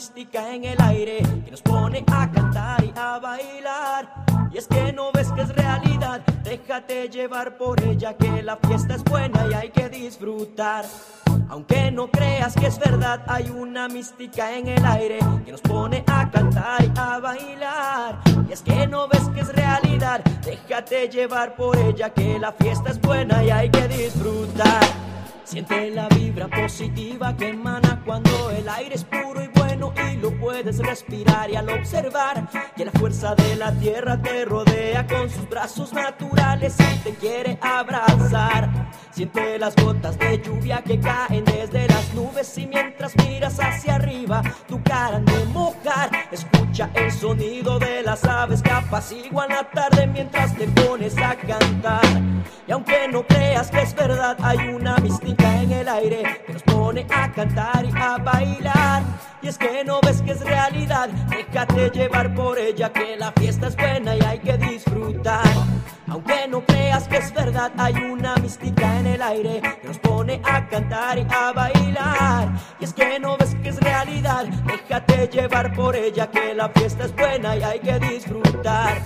mística en el aire que nos pone a cantar y a bailar. Y es que no ves que es realidad, déjate llevar por ella que la fiesta es buena y hay que disfrutar. Aunque no creas que es verdad, hay una mística en el aire que nos pone a cantar y a bailar. Y es que no ves que es realidad, déjate llevar por ella que la fiesta es buena y hay que disfrutar. Siente la vibra positiva que emana cuando el aire es puro y y lo puedes respirar y al observar que la fuerza de la tierra te rodea con sus brazos naturales y te quiere abrazar. Siente las gotas de lluvia que caen desde las nubes y mientras miras hacia arriba tu cara de mojar. Escucha el sonido de las aves que apaciguan la tarde mientras te pones a cantar. Y aunque no creas que es verdad, hay una mística en el aire que nos pone a cantar y a bailar. Y es que no ves que es realidad, déjate llevar por ella que la fiesta es buena y hay que disfrutar. Aunque no creas que es verdad, hay una mística en el aire que nos pone a cantar y a bailar. Y es que no ves que es realidad, déjate llevar por ella que la fiesta es buena y hay que disfrutar.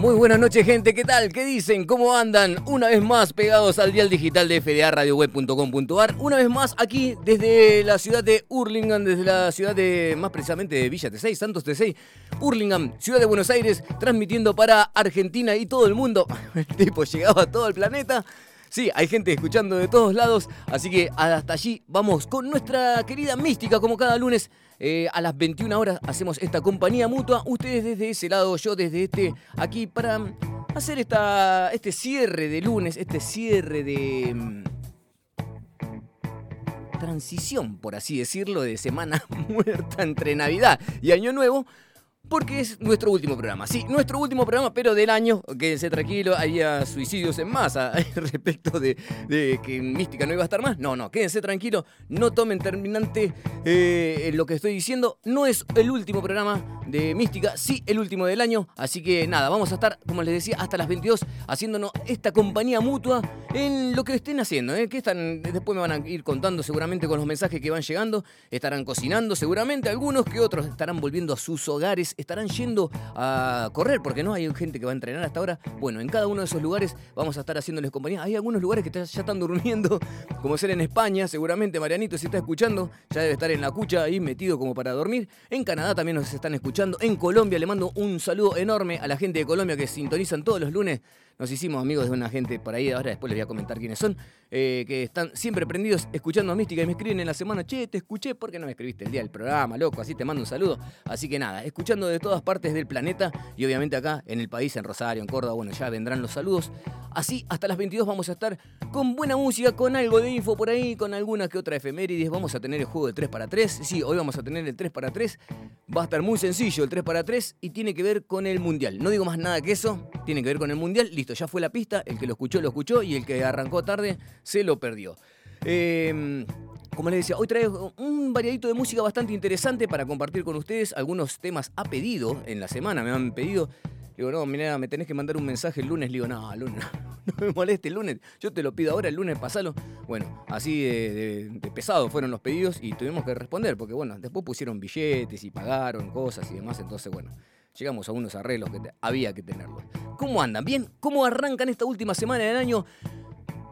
Muy buenas noches, gente. ¿Qué tal? ¿Qué dicen? ¿Cómo andan? Una vez más pegados al dial digital de fdaradioweb.com.ar. Una vez más aquí desde la ciudad de Hurlingham, desde la ciudad de, más precisamente, de Villa T6, Santos T6. Hurlingham, ciudad de Buenos Aires, transmitiendo para Argentina y todo el mundo. El tipo llegaba a todo el planeta. Sí, hay gente escuchando de todos lados, así que hasta allí vamos con nuestra querida mística, como cada lunes eh, a las 21 horas hacemos esta compañía mutua. Ustedes desde ese lado, yo desde este, aquí para hacer esta, este cierre de lunes, este cierre de mm, transición, por así decirlo, de semana muerta entre Navidad y Año Nuevo porque es nuestro último programa. Sí, nuestro último programa, pero del año. Quédense tranquilo, había suicidios en masa respecto de, que Mística no iba a estar más. No, no, quédense tranquilo, no tomen terminante eh, lo que estoy diciendo. No es el último programa de Mística, sí el último del año. Así que nada, vamos a estar, como les decía, hasta las 22 haciéndonos esta compañía mutua en lo que estén haciendo. ¿eh? Que están, después me van a ir contando seguramente con los mensajes que van llegando. Estarán cocinando seguramente, algunos que otros estarán volviendo a sus hogares estarán yendo a correr, porque no hay gente que va a entrenar hasta ahora. Bueno, en cada uno de esos lugares vamos a estar haciéndoles compañía. Hay algunos lugares que ya están durmiendo, como ser en España, seguramente Marianito si está escuchando, ya debe estar en la cucha ahí metido como para dormir. En Canadá también nos están escuchando. En Colombia le mando un saludo enorme a la gente de Colombia que sintonizan todos los lunes nos hicimos amigos de una gente por ahí, ahora después les voy a comentar quiénes son, eh, que están siempre prendidos escuchando a Mística y me escriben en la semana, che, te escuché, ¿por qué no me escribiste el día del programa, loco? Así te mando un saludo. Así que nada, escuchando de todas partes del planeta y obviamente acá en el país, en Rosario, en Córdoba, bueno, ya vendrán los saludos. Así, hasta las 22 vamos a estar con buena música, con algo de info por ahí, con alguna que otra efemérides. Vamos a tener el juego de 3 para 3. Sí, hoy vamos a tener el 3 para 3. Va a estar muy sencillo el 3 para 3 y tiene que ver con el Mundial. No digo más nada que eso, tiene que ver con el Mundial. Listo, ya fue la pista el que lo escuchó, lo escuchó y el que arrancó tarde se lo perdió. Em, como les decía, hoy traigo un variadito de música bastante interesante para compartir con ustedes. Algunos temas a pedido en la semana, me han pedido. Digo, no, mira, me tenés que mandar un mensaje el lunes. Le digo, no, lunes, no me moleste el lunes. Yo te lo pido ahora, el lunes pasalo. Bueno, así de, de pesado fueron los pedidos y tuvimos que responder, porque bueno, después pusieron billetes y pagaron cosas y demás. Entonces, bueno, llegamos a unos arreglos que había que tenerlos. ¿Cómo andan? ¿Bien? ¿Cómo arrancan esta última semana del año?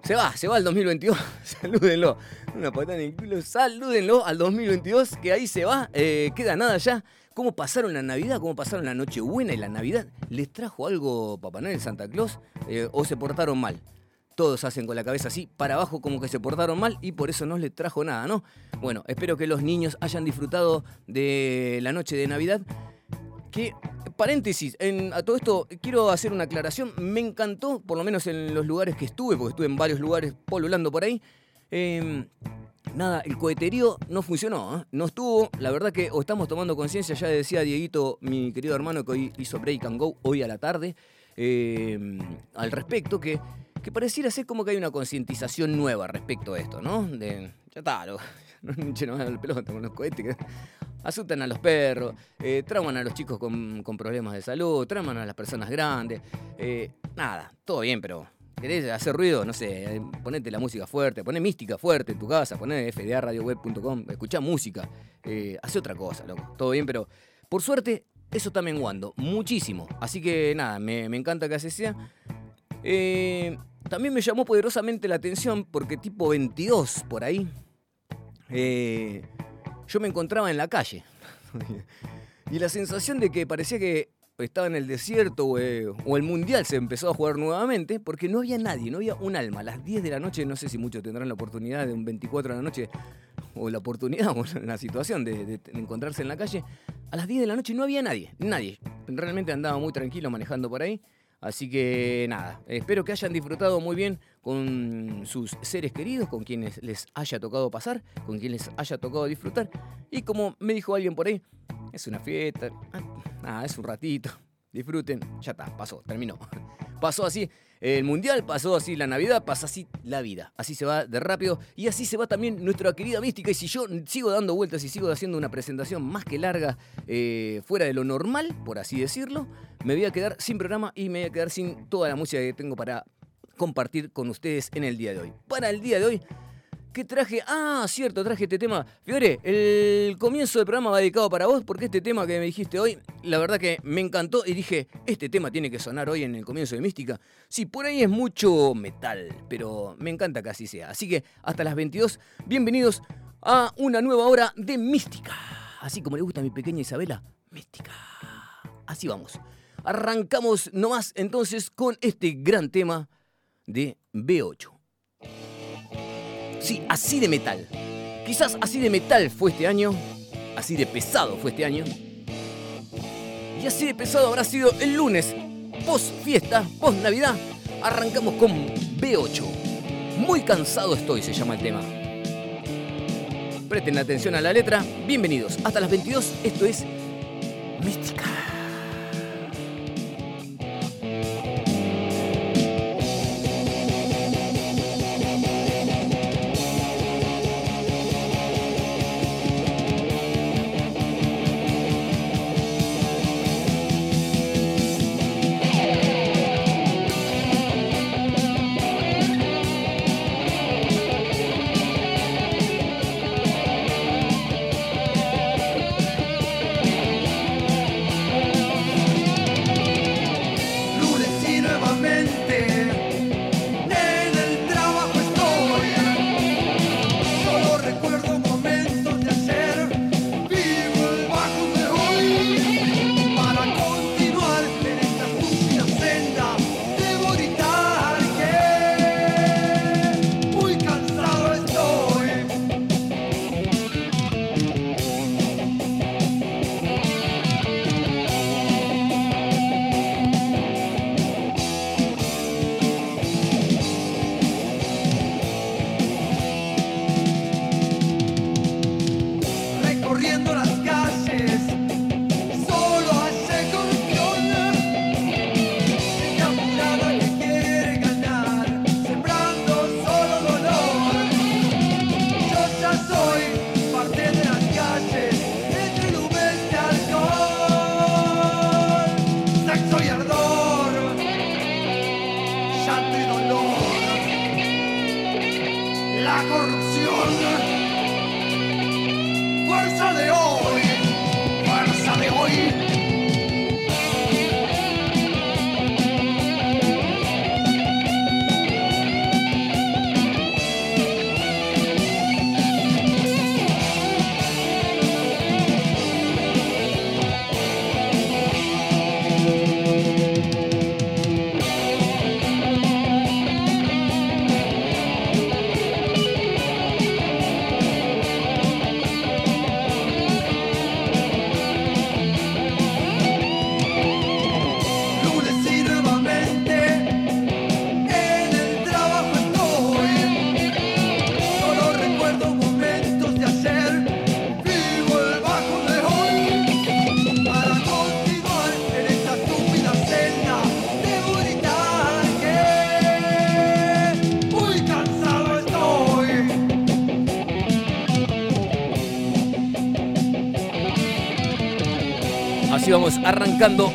Se va, se va al 2022. salúdenlo. Una patada en el culo. Salúdenlo al 2022, que ahí se va. Eh, queda nada ya. ¿Cómo pasaron la Navidad? ¿Cómo pasaron la Nochebuena y la Navidad? ¿Les trajo algo Papá Noel Santa Claus? Eh, ¿O se portaron mal? Todos hacen con la cabeza así para abajo como que se portaron mal y por eso no les trajo nada, ¿no? Bueno, espero que los niños hayan disfrutado de la noche de Navidad que, paréntesis, en, a todo esto quiero hacer una aclaración. Me encantó, por lo menos en los lugares que estuve, porque estuve en varios lugares polulando por ahí. Em, nada, el coheterío no funcionó, ¿eh? no estuvo. La verdad que o estamos tomando conciencia, ya decía Dieguito, mi querido hermano, que hoy hizo Break and Go hoy a la tarde, em, al respecto, que, que pareciera ser como que hay una concientización nueva respecto a esto, ¿no? De, ya está, no más la pelota con los cohetes. Asustan a los perros, eh, trauman a los chicos con, con problemas de salud, trauman a las personas grandes. eh, nada, todo bien, pero ¿querés hacer ruido? No sé, eh, ponete la música fuerte, poné mística fuerte en tu casa, poné fdaradioweb.com, escuchá música, eh, hace otra cosa, loco. Todo bien, pero por suerte eso está menguando muchísimo. Así que nada, me, me encanta que así sea. Eh, también me llamó poderosamente la atención porque tipo 22 por ahí, yo me encontraba en la calle. y la sensación de que parecía que estaba en el desierto o, eh, o el mundial se empezó a jugar nuevamente porque no había nadie, no había un alma. A las 10 de la noche, no sé si muchos tendrán la oportunidad de un 24 de la noche o la oportunidad o la situación de, de encontrarse en la calle. A las 10 de la noche no había nadie, nadie. Realmente andaba muy tranquilo manejando por ahí. Así que nada, espero que hayan disfrutado muy bien con sus seres queridos, con quienes les haya tocado pasar, con quienes les haya tocado disfrutar. Y como me dijo alguien por ahí, es una fiesta, ah, es un ratito, disfruten, ya está, pasó, terminó. Pasó así el mundial, pasó así la Navidad, pasa así la vida. Así se va de rápido y así se va también nuestra querida mística. Y si yo sigo dando vueltas y sigo haciendo una presentación más que larga, eh, fuera de lo normal, por así decirlo, me voy a quedar sin programa y me voy a quedar sin toda la música que tengo para compartir con ustedes en el día de hoy. Para el día de hoy, ¿qué traje? Ah, cierto, traje este tema. Fiore, el comienzo del programa va dedicado para vos porque este tema que me dijiste hoy, la verdad que me encantó y dije, este tema tiene que sonar hoy en el comienzo de Mística. Sí, por ahí es mucho metal, pero me encanta que así sea. Así que hasta las 22, bienvenidos a una nueva hora de Mística. Así como le gusta a mi pequeña Isabela, Mística. Así vamos. Arrancamos nomás entonces con este gran tema de B8. Sí, así de metal. Quizás así de metal fue este año, así de pesado fue este año. Y así de pesado habrá sido el lunes, post fiesta, post Navidad. Arrancamos con B8. Muy cansado estoy, se llama el tema. Presten atención a la letra. Bienvenidos. Hasta las 22, esto es Mística. your.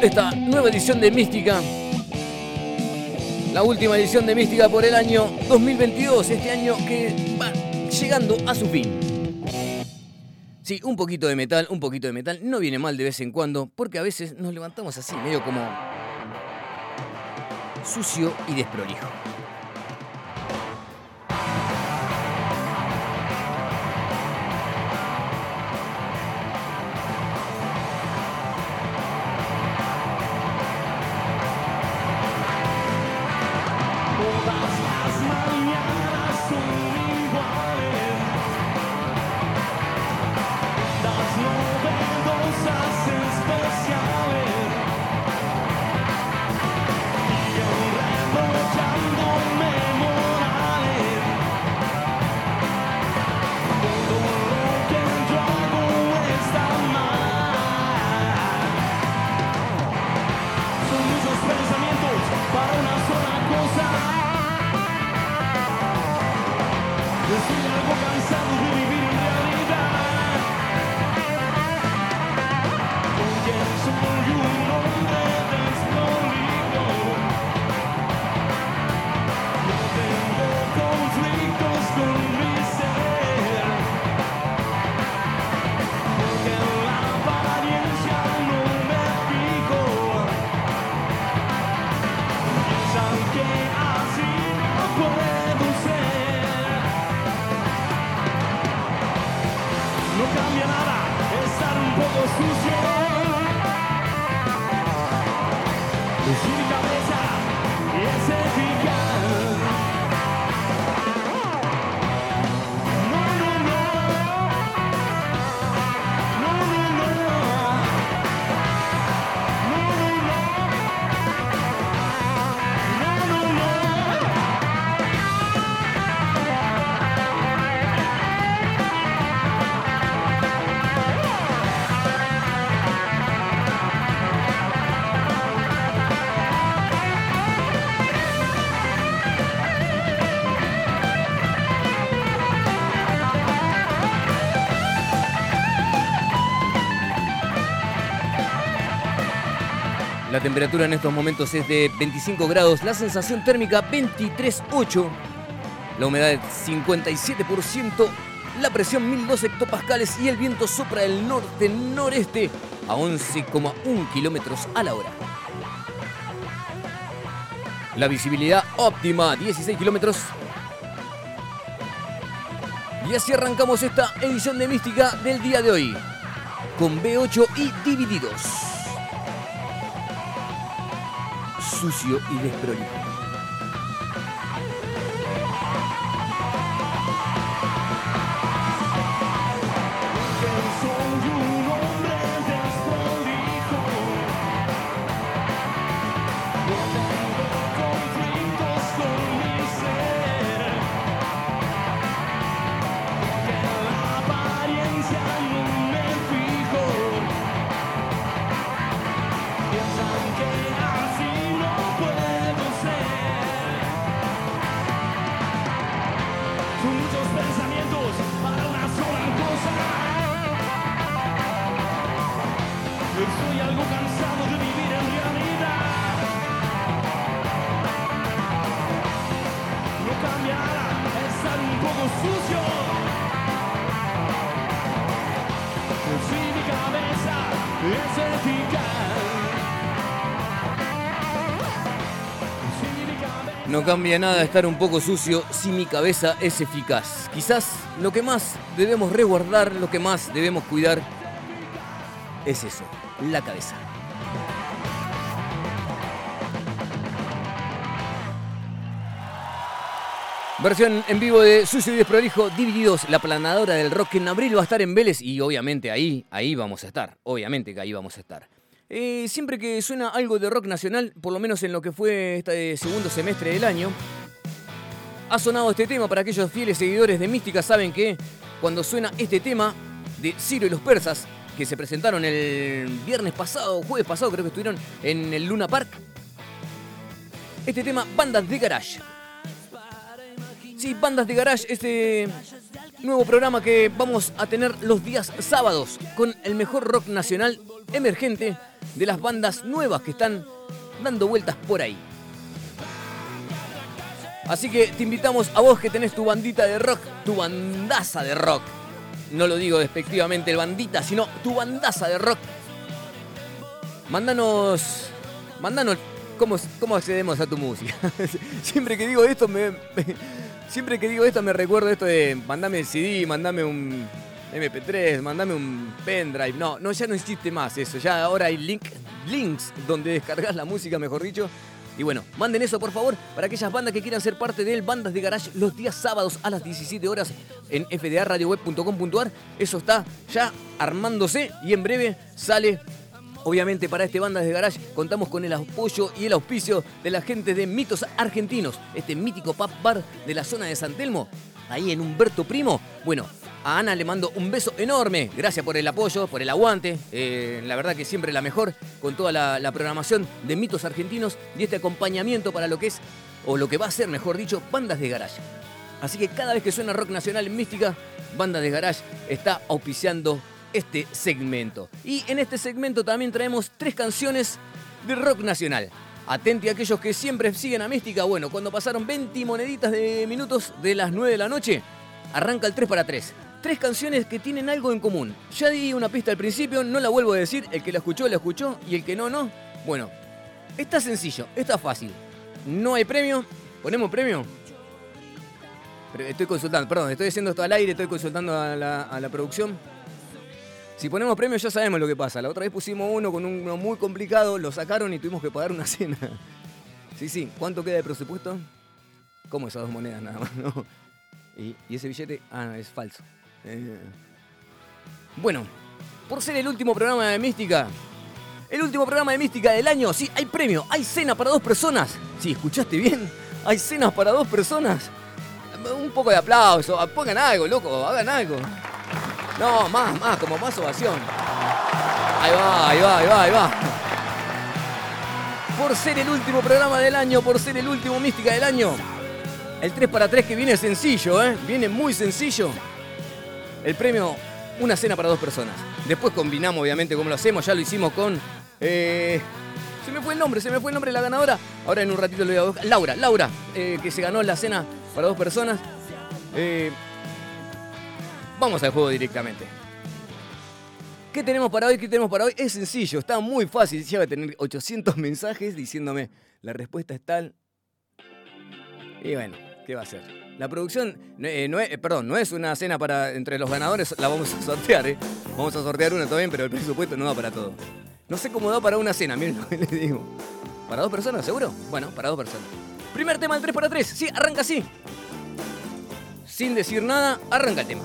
Esta nueva edición de Mística. La última edición de Mística por el año 2022, este año que va llegando a su fin. Sí, un poquito de metal, un poquito de metal, no viene mal de vez en cuando, porque a veces nos levantamos así, medio como sucio y desprolijo. This temperatura en estos momentos es de 25 grados, la sensación térmica 23,8, la humedad 57%, la presión 1002 hectopascales y el viento sopra del norte-noreste a 11,1 kilómetros a la hora. La visibilidad óptima, 16 kilómetros. Y así arrancamos esta edición de Mística del día de hoy, con B8 y divididos sucio y desprolijo. No cambia nada estar un poco sucio si mi cabeza es eficaz. Quizás lo que más debemos resguardar, lo que más debemos cuidar, es eso, la cabeza. Versión en vivo de Sucio y Desprolijo, divididos, la planadora del rock en abril va a estar en Vélez y obviamente ahí, ahí vamos a estar, obviamente que ahí vamos a estar. Eh, siempre que suena algo de rock nacional, por lo menos en lo que fue este segundo semestre del año, ha sonado este tema. Para aquellos fieles seguidores de Mística saben que cuando suena este tema de Ciro y los Persas, que se presentaron el viernes pasado, jueves pasado creo que estuvieron en el Luna Park, este tema Bandas de Garage. Sí, Bandas de Garage, este nuevo programa que vamos a tener los días sábados con el mejor rock nacional emergente de las bandas nuevas que están dando vueltas por ahí. Así que te invitamos a vos que tenés tu bandita de rock, tu bandaza de rock. No lo digo despectivamente el bandita, sino tu bandaza de rock. Mándanos. Mándanos cómo, cómo accedemos a tu música. siempre que digo esto me, Siempre que digo esto me recuerdo esto de mandame el CD, mandame un MP3, mandame un pendrive. No, no, ya no existe más eso. Ya ahora hay link, links donde descargas la música, mejor dicho. Y bueno, manden eso por favor para aquellas bandas que quieran ser parte del Bandas de Garage los días sábados a las 17 horas en fdaradioweb.com.ar. Eso está ya armándose y en breve sale Obviamente para este Bandas de Garage contamos con el apoyo y el auspicio de la gente de Mitos Argentinos, este mítico pub bar de la zona de San Telmo, ahí en Humberto Primo. Bueno, a Ana le mando un beso enorme. Gracias por el apoyo, por el aguante. Eh, la verdad que siempre la mejor con toda la, la, programación de mitos argentinos y este acompañamiento para lo que es, o lo que va a ser, mejor dicho, bandas de garage. Así que cada vez que suena rock nacional en mística, Bandas de Garage está auspiciando este segmento. Y en este segmento también traemos tres canciones de rock nacional. Atenti a aquellos que siempre siguen a Mística. Bueno, cuando pasaron 20 moneditas de minutos de las 9 de la noche, arranca el 3 para 3. Tres canciones que tienen algo en común. Ya di una pista al principio, no la vuelvo a decir. El que la escuchó, la escuchó. Y el que no, no. Bueno, está sencillo, está fácil. No hay premio. ¿Ponemos premio? Estoy consultando, perdón, estoy haciendo esto al aire, estoy consultando a la, a la producción. Si ponemos premios ya sabemos lo que pasa. La otra vez pusimos uno con uno muy complicado, lo sacaron y tuvimos que pagar una cena. Sí, sí. ¿Cuánto queda de presupuesto? ¿Cómo esas dos monedas nada más? ¿no? ¿Y, ese billete? Ah, es falso. Eh. Bueno, por ser el último programa de Mística, el último programa de Mística del año, sí, hay premio, hay cena para dos personas. Sí, ¿escuchaste bien? Hay cenas para dos personas. Un poco de aplauso, pongan algo, loco, hagan algo. No, más, más, como más ovación. Ahí va, ahí va, ahí va, ahí va. Por ser el último programa del año, por ser el último Mística del año. El 3 para 3 que viene sencillo, ¿eh? Viene muy sencillo. El premio, una cena para dos personas. Después combinamos, obviamente, como lo hacemos. Ya lo hicimos con... Eh, se me fue el nombre, se me fue el nombre de la ganadora. Ahora en un ratito lo voy a buscar. Laura, Laura, eh, que se ganó la cena para dos personas. Eh, Vamos al juego directamente. ¿Qué tenemos para hoy? ¿Qué tenemos para hoy? Es sencillo, está muy fácil. Ya va a tener 800 mensajes diciéndome la respuesta es tal. Y bueno, ¿qué va a ser? La producción, eh, no es, eh, perdón, no es una cena para entre los ganadores, la vamos a sortear, ¿eh? Vamos a sortear una también, pero el presupuesto no da para todo. No sé cómo da para una cena, miren lo que les digo. ¿Para dos personas, seguro? Bueno, para dos personas. Primer tema del 3 para 3, sí, arranca así. Sin decir nada, arranca el tema.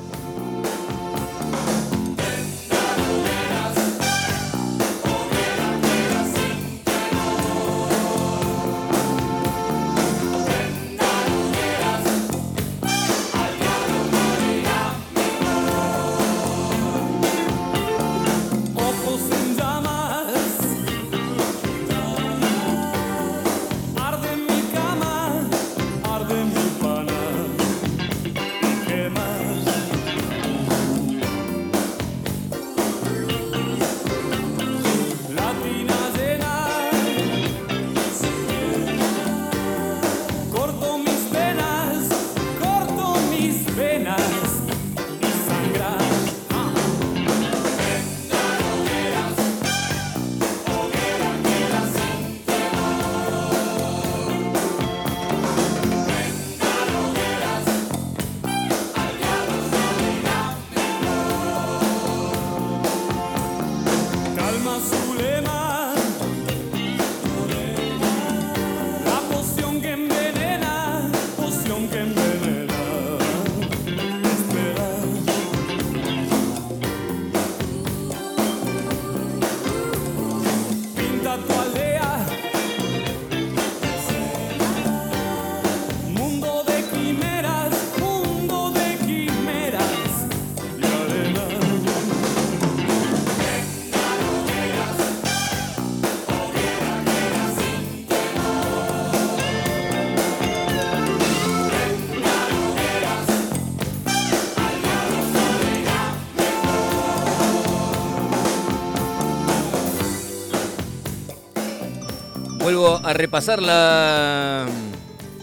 Algo a repasar la,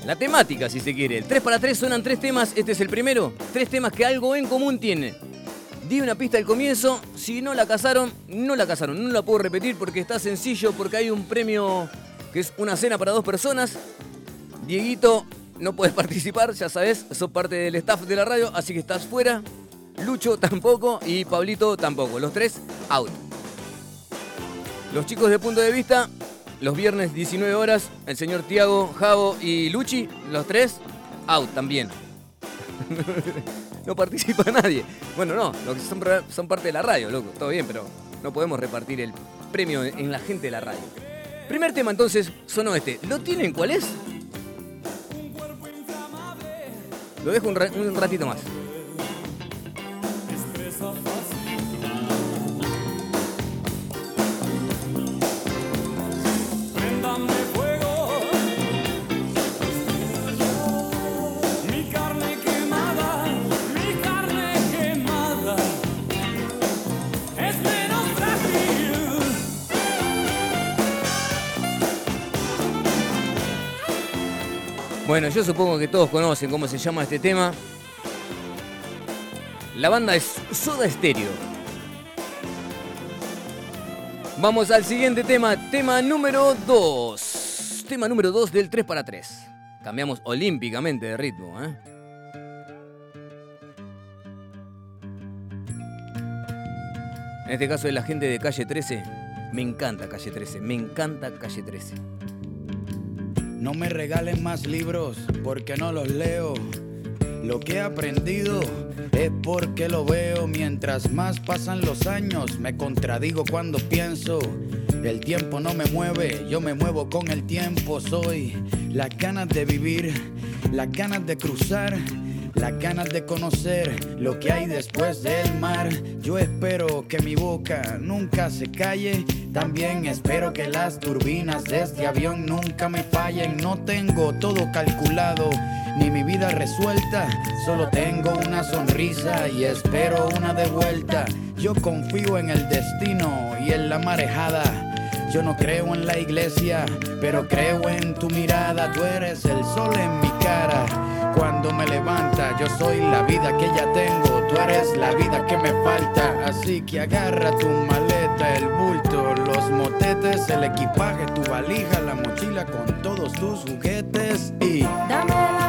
la temática, si se quiere. 3 para 3 suenan tres temas, este es el primero. Tres temas que algo en común tienen. Di una pista al comienzo, si no la casaron, no la casaron. No la puedo repetir porque está sencillo, porque hay un premio que es una cena para dos personas. Dieguito, no puedes participar, ya sabes, sos parte del staff de la radio, así que estás fuera. Lucho tampoco y Pablito tampoco. Los tres, out. Los chicos de punto de vista, los viernes 19 horas, el señor Tiago, Javo y Luchi, los tres, out también. no participa nadie. Bueno, no, los que son, son parte de la radio, loco, todo bien, pero no podemos repartir el premio en la gente de la radio. Primer tema entonces sonó este. ¿Lo tienen cuál es? Lo dejo un, un ratito más. Bueno, yo supongo que todos conocen cómo se llama este tema. La banda es Soda Stereo. Vamos al siguiente tema, tema número 2. Tema número 2 del 3 para 3. Cambiamos olímpicamente de ritmo, ¿eh? En este caso es la gente de calle 13. Me encanta calle 13, me encanta calle 13. No me regalen más libros porque no los leo. Lo que he aprendido es porque lo veo. Mientras más pasan los años, me contradigo cuando pienso. El tiempo no me mueve, yo me muevo con el tiempo. Soy las ganas de vivir, las ganas de cruzar las ganas de conocer lo que hay después del mar. Yo espero que mi boca nunca se calle. También espero que las turbinas de este avión nunca me fallen. No tengo todo calculado ni mi vida resuelta. Solo tengo una sonrisa y espero una de vuelta. Yo confío en el destino y en la marejada. Yo no creo en la iglesia, pero creo en tu mirada. Tú eres el sol en mi cara cuando me levanta. Yo soy la vida que ya tengo, tú eres la vida que me falta. Así que agarra tu maleta, el bulto, los motetes, el equipaje, tu valija, la mochila con todos tus juguetes y dame la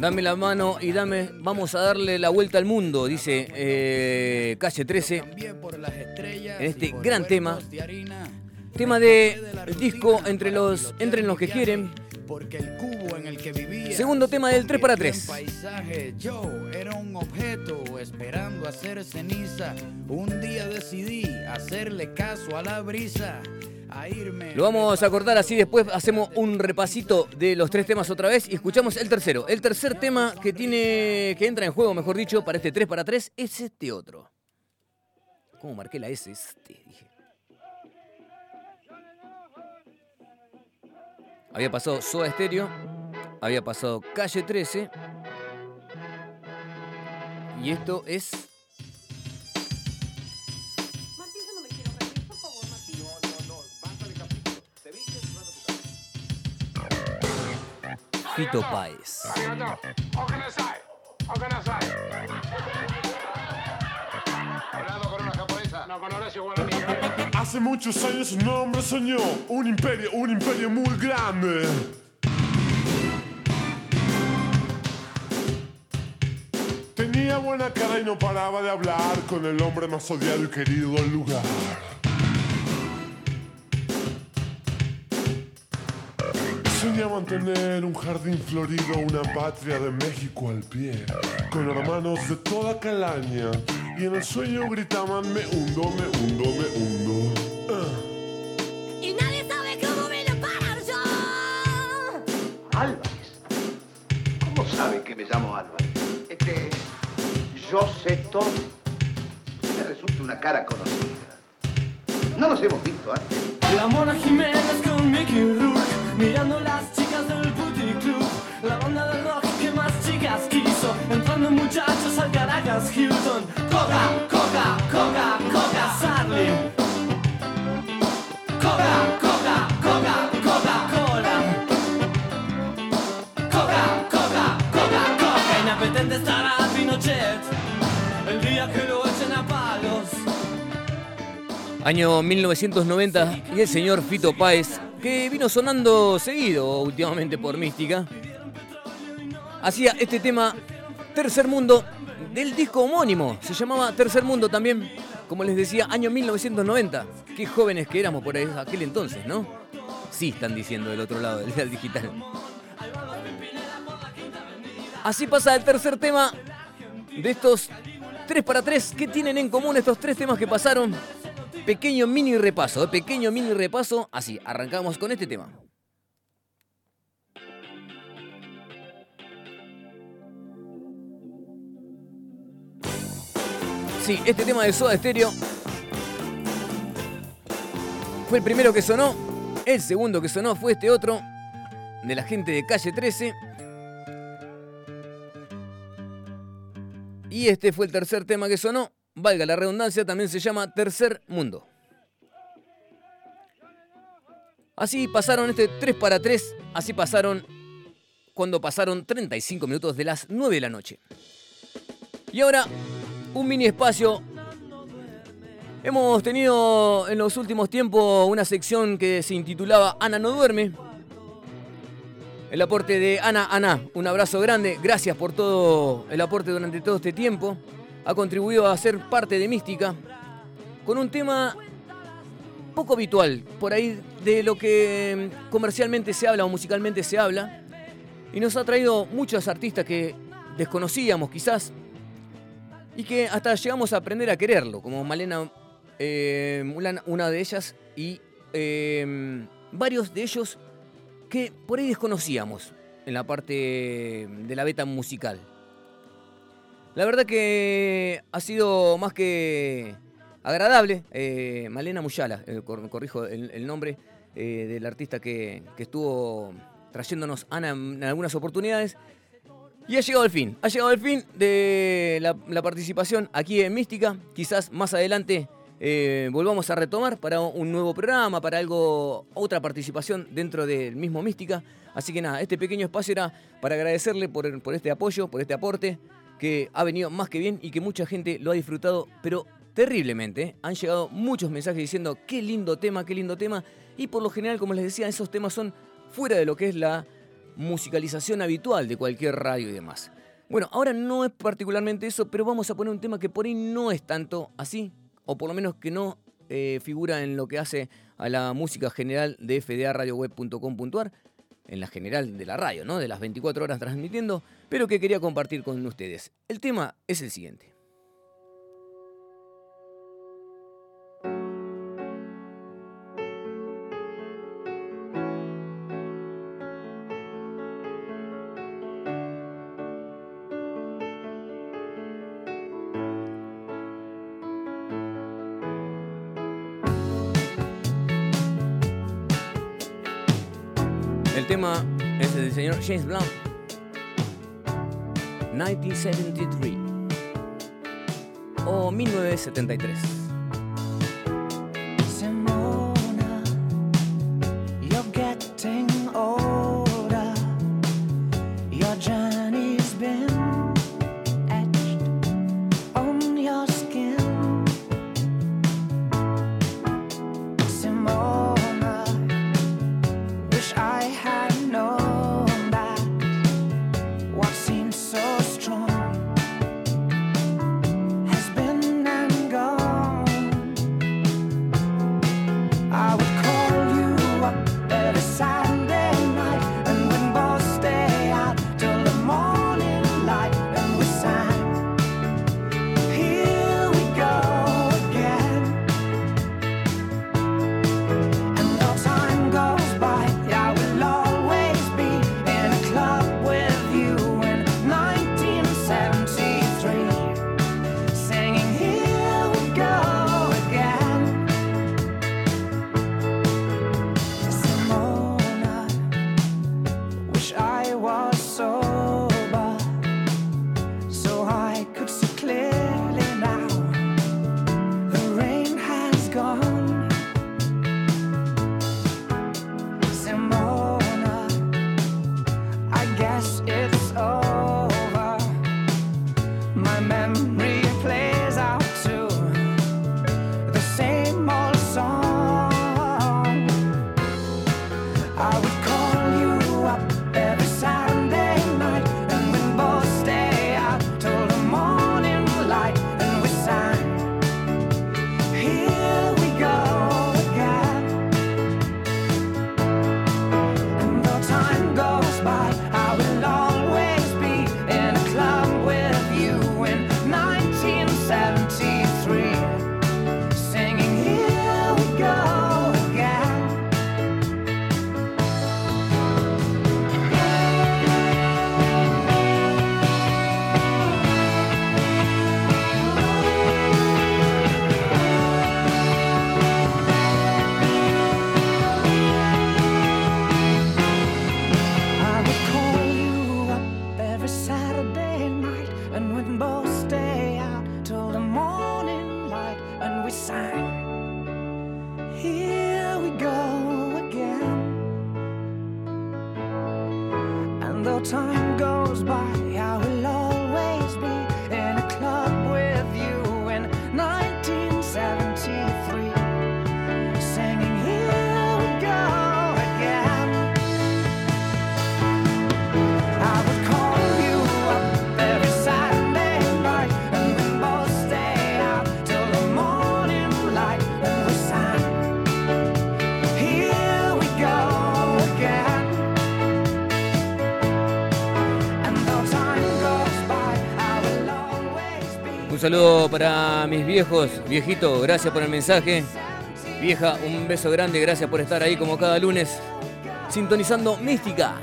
Dame la mano y dame, vamos a darle la vuelta al mundo, dice eh, Calle 13. en este gran tema. Tema de disco entre los, entre los que quieren. Porque el cubo en el que vivía Segundo tema del 3 para 3. paisaje, yo era un objeto esperando hacer ceniza. Un día decidí hacerle caso a la brisa. Lo vamos a cortar así, después hacemos un repasito de los tres temas otra vez y escuchamos el tercero. El tercer tema que tiene, que entra en juego, mejor dicho, para este 3 para 3 es este otro. ¿Cómo marqué la S? Este, dije. Había pasado Soda Stereo, había pasado Calle 13 y esto es Guaraní. Hace muchos años un hombre soñó un imperio, un imperio muy grande. Tenía buena cara y no paraba de hablar con el hombre más odiado y querido del lugar. Soñaban tener un jardín florido, una patria de México al pie, con hermanos de toda calaña, y en el sueño gritaban me hundo, me hundo, me hundo. Y nadie sabe cómo vine a parar yo. ¿Cómo sabe que me llamo Álvarez? Este. Yo sé todo. Me resulta una cara conocida. No nos hemos visto antes. La Mona Jiménez con Mickey Rourke Mirando las chicas del Booty Club La banda de rock que más chicas quiso. Entrando muchachos al Caracas Hilton. Coca, Coca, Coca, Coca, Sarli. Coca, Coca, Coca, Coca-Cola Coca, Coca, Coca, Coca. Inapetente estará Pinochet El día que lo echen a palos. Año 1990 y el señor Fito Páez, que vino sonando seguido últimamente por Mística, hacía este tema Tercer Mundo del disco homónimo. Se llamaba Tercer Mundo también, como les decía, año 1990. Qué jóvenes que éramos por aquel entonces, ¿no? Sí, están diciendo del otro lado del digital. Así pasa el tercer tema de estos 3 para 3. ¿Qué tienen en común estos tres temas que pasaron? Pequeño mini repaso, ¿eh? pequeño mini repaso. Así, arrancamos con este tema. Sí, este tema de Soda Stereo fue el primero que sonó. El segundo que sonó fue este otro, de la gente de calle 13. Y este fue el tercer tema que sonó. Valga la redundancia, también se llama Tercer Mundo. Así pasaron este 3 para 3. Así pasaron cuando pasaron 35 minutos de las 9 de la noche. Y ahora, un mini espacio. Hemos tenido en los últimos tiempos una sección que se intitulaba Ana no duerme. El aporte de Ana Ana, un abrazo grande. Gracias por todo el aporte durante todo este tiempo. Ha contribuido a ser parte de Mística con un tema poco habitual, por ahí de lo que comercialmente se habla o musicalmente se habla. Y nos ha traído muchos artistas que desconocíamos quizás y que hasta llegamos a aprender a quererlo, como Malena eh, Mulán, una de ellas, y eh, varios de ellos que por ahí desconocíamos en la parte de la beta musical. La verdad que ha sido más que agradable. Eh, Malena Muyala, eh, cor- corrijo el, nombre eh, del artista que, que estuvo trayéndonos Ana en en algunas oportunidades. Y ha llegado el fin, ha llegado el fin de la, la participación aquí en Mística. Quizás más adelante eh, volvamos a retomar para un nuevo programa, para algo, otra participación dentro del mismo Mística. Así que nada, este pequeño espacio era para agradecerle por, por este apoyo, por este aporte, que ha venido más que bien y que mucha gente lo ha disfrutado, pero terriblemente. ¿eh? Han llegado muchos mensajes diciendo qué lindo tema, qué lindo tema. Y por lo general, como les decía, esos temas son fuera de lo que es la musicalización habitual de cualquier radio y demás. Bueno, ahora no es particularmente eso, pero vamos a poner un tema que por ahí no es tanto así, o por lo menos que no eh, figura en lo que hace a la música general de fdaradioweb.com.ar, en la general de la radio, ¿no? De las 24 horas transmitiendo, pero que quería compartir con ustedes. El tema es el siguiente. James Blunt. 1973 o 1973. Para mis viejos, viejito, gracias por el mensaje. Vieja, un beso grande, gracias por estar ahí como cada lunes, sintonizando Mística.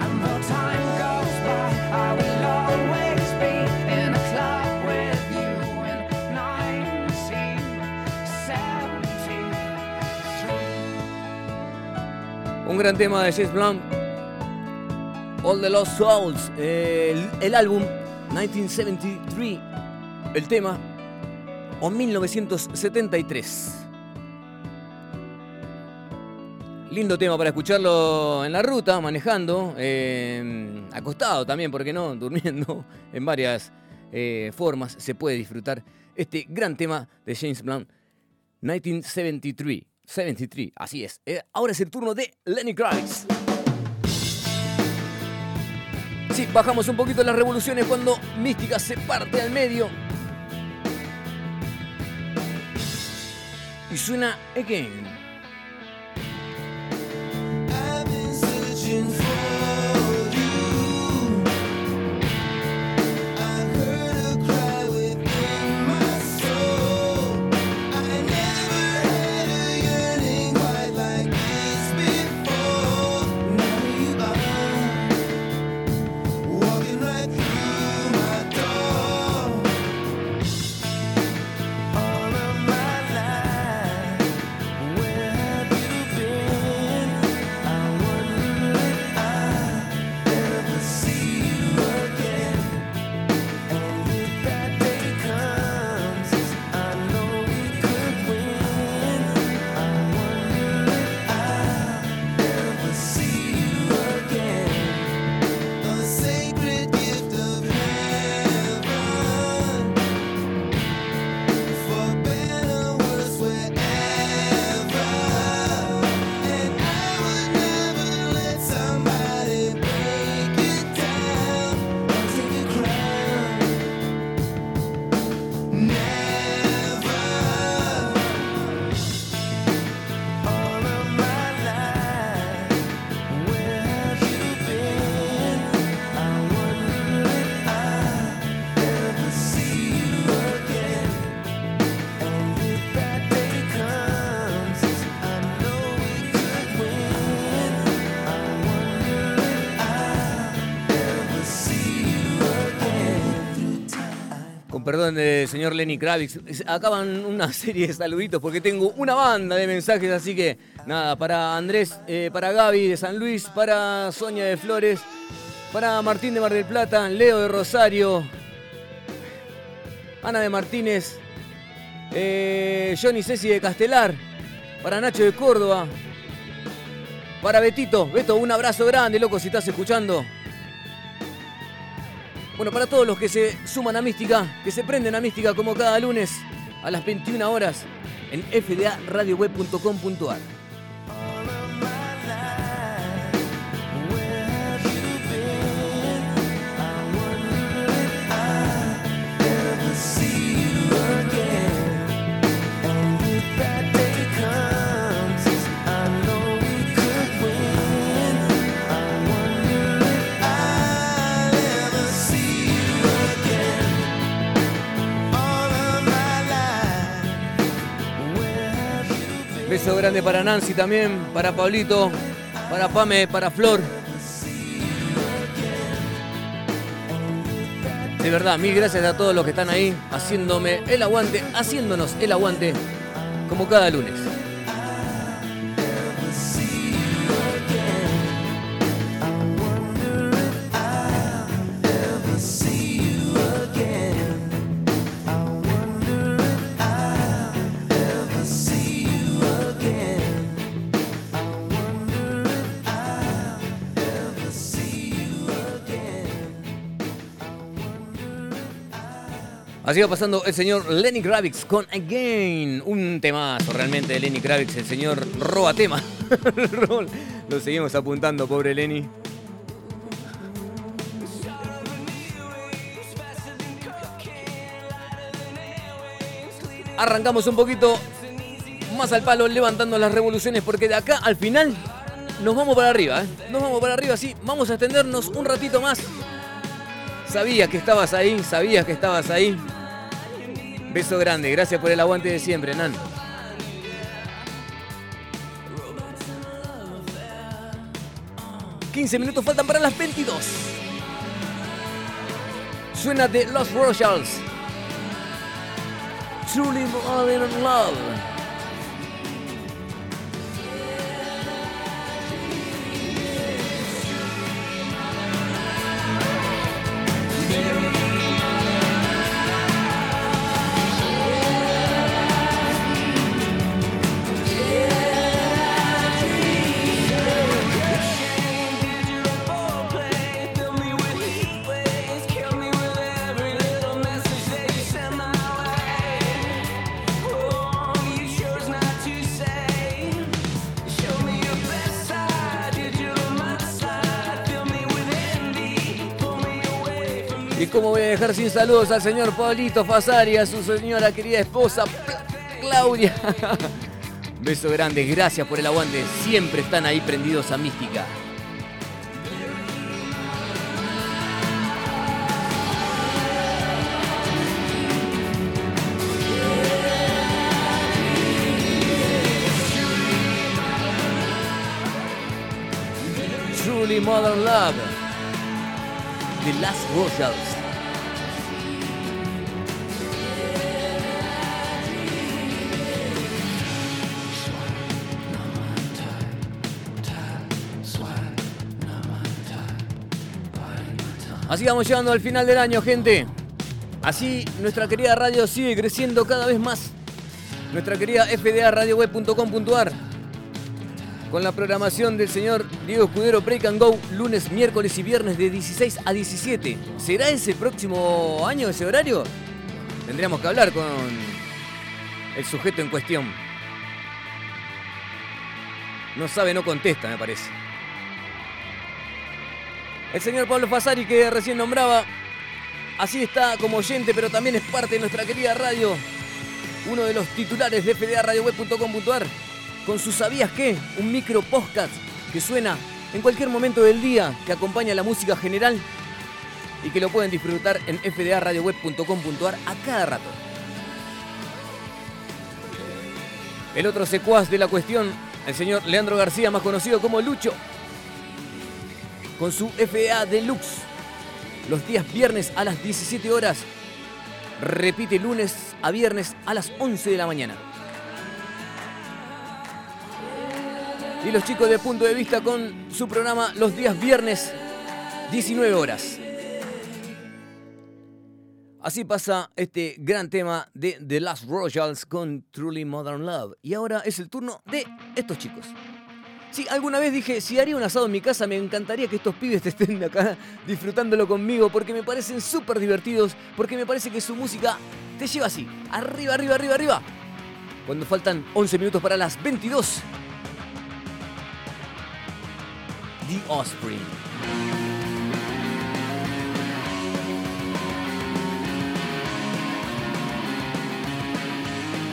And though time goes by, I will always be in a club with you in 1973. Un gran tema de James Blunt. All the Lost Souls. El álbum 1973. El tema. O 1973. Lindo tema para escucharlo en la ruta, manejando, eh, acostado también, ¿por qué no? Durmiendo en varias eh, formas se puede disfrutar este gran tema de James Blunt, 1973. 73, así es. Eh, ahora es el turno de Lenny Kravitz. Sí, bajamos un poquito las revoluciones cuando Mística se parte al medio. Y suena Again. Perdón del señor Lenny Kravitz, acaban una serie de saluditos porque tengo una banda de mensajes, así que nada, para Andrés, eh, para Gaby de San Luis, para Sonia de Flores, para Martín de Mar del Plata, Leo de Rosario, Ana de Martínez, eh, Johnny Ceci de Castelar, para Nacho de Córdoba, para Betito, Beto, un abrazo grande, loco, si estás escuchando. Bueno, para todos los que se suman a Mística, que se prenden a Mística como cada lunes a las 21 horas en fdaradioweb.com.ar. Beso grande para Nancy también, para Pablito, para Pame, para Flor. De verdad, mil gracias a todos los que están ahí haciéndome el aguante, haciéndonos el aguante como cada lunes. Así va pasando el señor Lenny Kravitz con Again. Un temazo realmente de Lenny Kravitz, el señor roba tema. Lo seguimos apuntando, pobre Lenny. Arrancamos un poquito más al palo, levantando las revoluciones, porque de acá al final nos vamos para arriba. ¿eh? Nos vamos para arriba, sí. Vamos a extendernos un ratito más. Sabías que estabas ahí, sabías que estabas ahí. Beso grande, gracias por el aguante de siempre, Nan. ...15 minutos faltan para las 22. Suena de Los Royals. Truly in Love. Sin saludos al señor Pablito Fasari, a su señora querida esposa Claudia. Beso grande, gracias por el aguante. Siempre están ahí prendidos a mística. Truly Modern Love. The Last Royals. Así vamos llegando al final del año, gente. Así nuestra querida radio sigue creciendo cada vez más. Nuestra querida fdaradioweb.com.ar con la programación del señor Diego Escudero Break and Go lunes, miércoles y viernes de 16 a 17. ¿Será ese próximo año ese horario? Tendríamos que hablar con el sujeto en cuestión. No sabe, no contesta, me parece. El señor Pablo Fasari que recién nombraba, así está como oyente, pero también es parte de nuestra querida radio. Uno de los titulares de fdaradioweb.com.ar con su ¿Sabías qué? Un micro podcast que suena en cualquier momento del día, que acompaña la música general y que lo pueden disfrutar en fdaradioweb.com.ar a cada rato. El otro secuaz de la cuestión, el señor Leandro García, más conocido como Lucho, con su FA Deluxe, los días viernes a las 17 horas, repite lunes a viernes a las 11 de la mañana. y los chicos de Punto de Vista con su programa los días viernes, 19 horas. Así pasa este gran tema de The Last Royals con Truly Modern Love. Y ahora es el turno de estos chicos. Sí, alguna vez dije, si haría un asado en mi casa, me encantaría que estos pibes estén acá disfrutándolo conmigo, porque me parecen súper divertidos, porque me parece que su música te lleva así, arriba, arriba, arriba, arriba. Cuando faltan 11 minutos para las 22. The Offspring.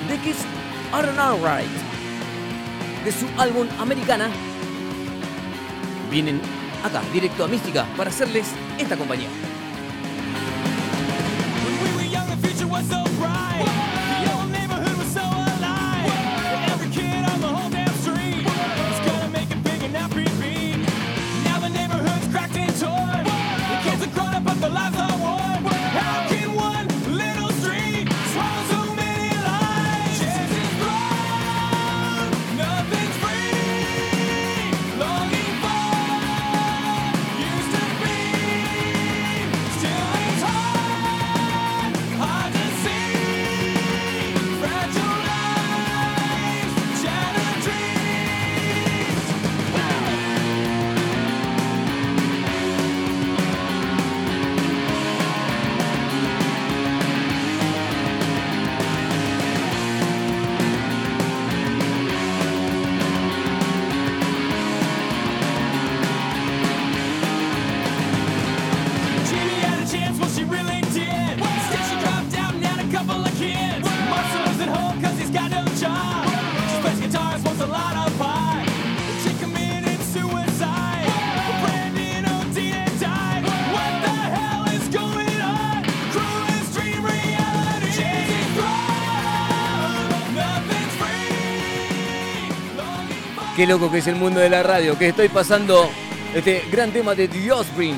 The Kids Are Alright. De su álbum Americana. Vienen acá, directo a Mística, para hacerles esta compañía. Qué loco que es el mundo de la radio, que estoy pasando este gran tema de The Offspring.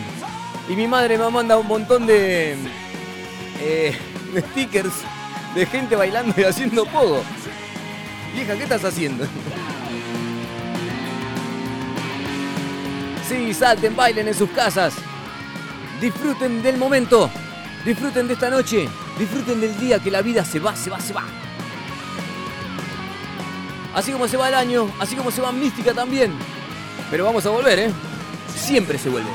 Y mi madre me manda un montón de, eh, de stickers de gente bailando y haciendo pogo. Vieja, ¿qué estás haciendo? Sí, salten, bailen en sus casas. Disfruten del momento. Disfruten de esta noche. Disfruten del día que la vida se va, se va, se va. Así como se va el año, así como se va Mística también. Pero vamos a volver, ¿eh? Siempre se vuelve.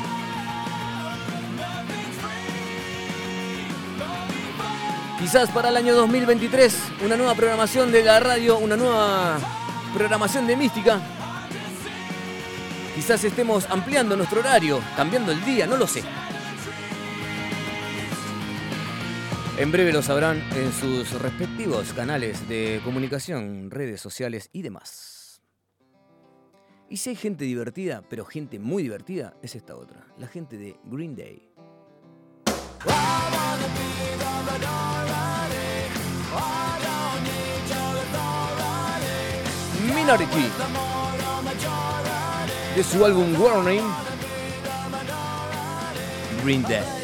Quizás para el año 2023, una nueva programación de la radio, una nueva programación de Mística. Quizás estemos ampliando nuestro horario, cambiando el día, no lo sé. En breve lo sabrán en sus respectivos canales de comunicación, redes sociales y demás. Y si hay gente divertida, pero gente muy divertida, es esta otra, la gente de Green Day. Minority. De su álbum Warning. Green Day.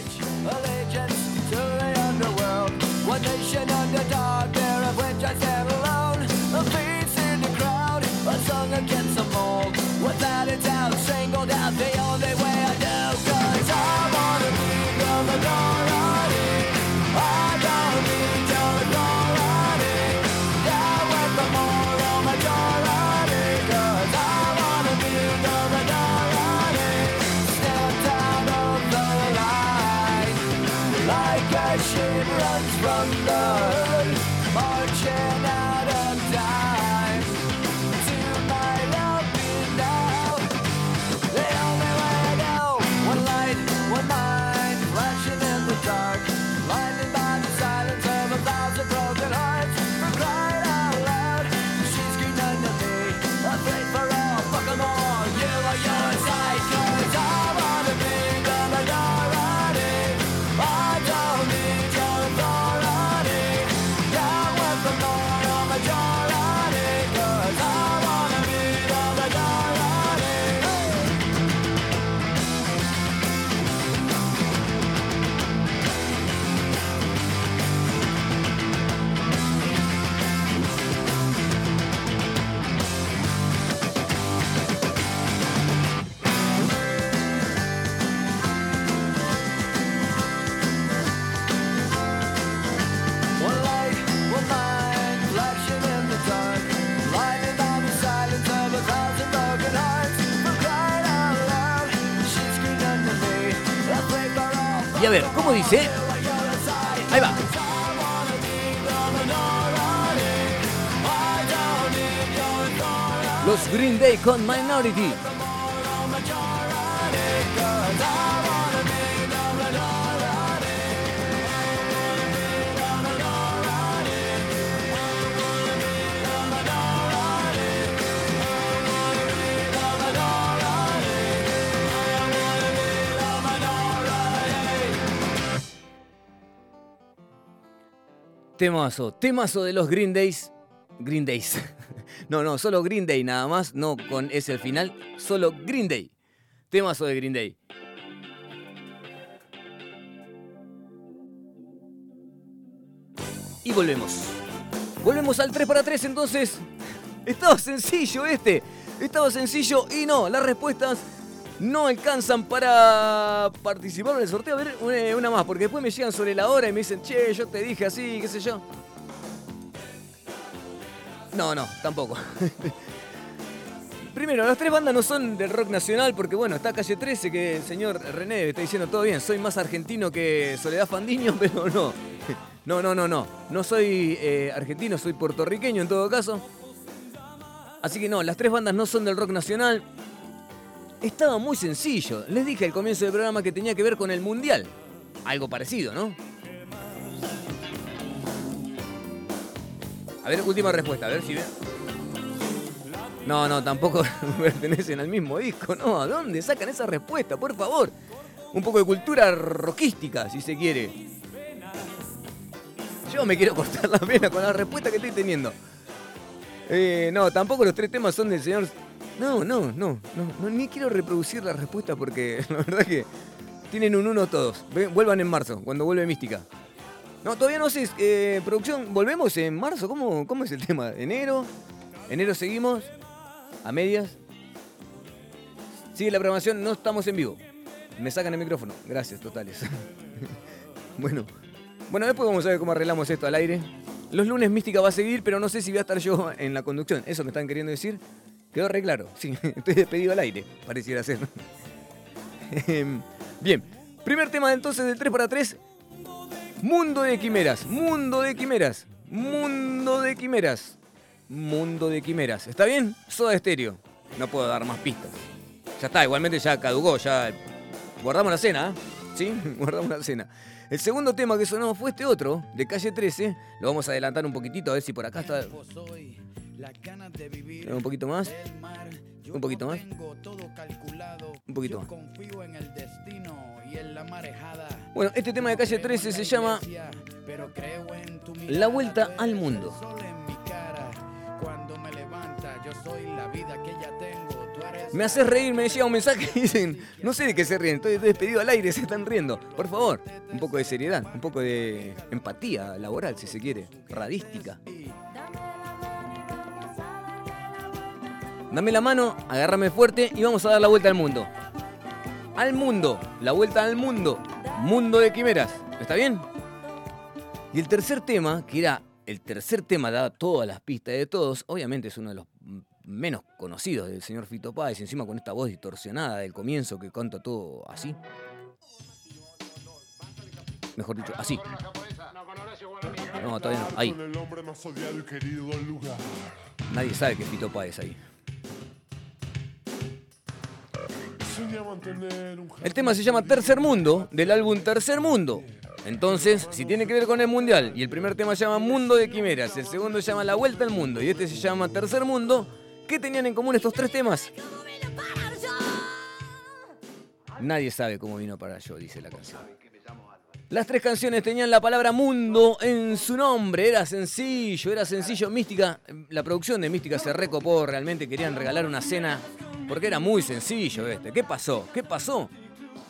nation underdog. ¿Cómo dice? Ahí va. Los Green Day con Minority. Temazo, temazo de los Green Days. Green Days. No, no, solo Green Day nada más, no con ese al final, solo Green Day. Temazo de Green Day. Y volvemos. Volvemos al 3 para 3 entonces. Estaba sencillo este. Estaba sencillo y no, las respuestas no alcanzan para participar en el sorteo. A ver, una, más, porque después me llegan sobre la hora y me dicen, che, yo te dije así, qué sé yo. No, no, tampoco. Primero, las tres bandas no son del rock nacional porque, bueno, está Calle 13 que el señor René está diciendo todo bien. Soy más argentino que Soledad Fandiño, pero no. No, no, no, no. No soy eh, argentino, soy puertorriqueño en todo caso. Así que no, las tres bandas no son del rock nacional. Estaba muy sencillo. Les dije al comienzo del programa que tenía que ver con el mundial. Algo parecido, ¿no? A ver, última respuesta, a ver si ven. No, no, tampoco pertenecen al mismo disco, no. ¿A dónde sacan esa respuesta? Por favor. Un poco de cultura rockística, si se quiere. Yo me quiero cortar la pena con la respuesta que estoy teniendo. Eh, no, tampoco los tres temas son del señor No, no, no, no, no, ni quiero reproducir la respuesta porque la verdad que tienen un uno todos. Vuelvan en marzo, cuando vuelve Mística. No, todavía no sé, eh, producción, ¿volvemos en marzo? ¿Cómo, ¿Cómo es el tema? ¿Enero? ¿Enero seguimos? ¿A medias? Sigue la programación, no estamos en vivo. Me sacan el micrófono. Gracias, totales. bueno, bueno, después vamos a ver cómo arreglamos esto al aire. Los lunes Mística va a seguir, pero no sé si voy a estar yo en la conducción. Eso me están queriendo decir. Quedó re claro. Sí, estoy despedido al aire, pareciera ser. Em, Bien, primer tema entonces del 3 para 3. Mundo de quimeras, mundo de quimeras, mundo de quimeras, mundo de quimeras. ¿Está bien? Soda estéreo. No puedo dar más pistas. Ya está, igualmente ya caducó, ya guardamos la cena, ¿eh? ¿sí? Guardamos la cena. El segundo tema que sonó fue este otro, de calle 13. Lo vamos a adelantar un poquitito, a ver si por acá está. Un poquito más. Un poquito más. Un poquito más. Bueno, este tema de calle 13 se llama La vuelta al mundo. me haces reír, me decía un mensaje y dicen, no sé de qué se ríen, estoy despedido al aire, se están riendo. Por favor, un poco de seriedad, un poco de empatía laboral, si se quiere, radística. Dame la mano, agárrame fuerte y vamos a dar la vuelta al mundo. Al mundo, la vuelta al mundo. Mundo de quimeras. ¿Está bien? Y el tercer tema, que era el tercer tema, da todas las pistas de todos, obviamente es uno de los menos conocidos del señor Fito Páez, encima con esta voz distorsionada del comienzo que canta todo así. Mejor dicho, así. No, todavía no. Ahí. Nadie sabe que es Fito Páez ahí. El tema se llama Tercer Mundo, del álbum Tercer Mundo. Entonces, si tiene que ver con el mundial, y el primer tema se llama Mundo de Quimeras, el segundo se llama La Vuelta al Mundo, y este se llama Tercer Mundo, ¿qué tenían en común estos tres temas? Nadie sabe cómo vino para yo, dice la canción. Las tres canciones tenían la palabra mundo en su nombre, era sencillo, era sencillo. Mística, la producción de Mística se recopó, realmente querían regalar una cena porque era muy sencillo este. ¿Qué pasó? ¿Qué pasó?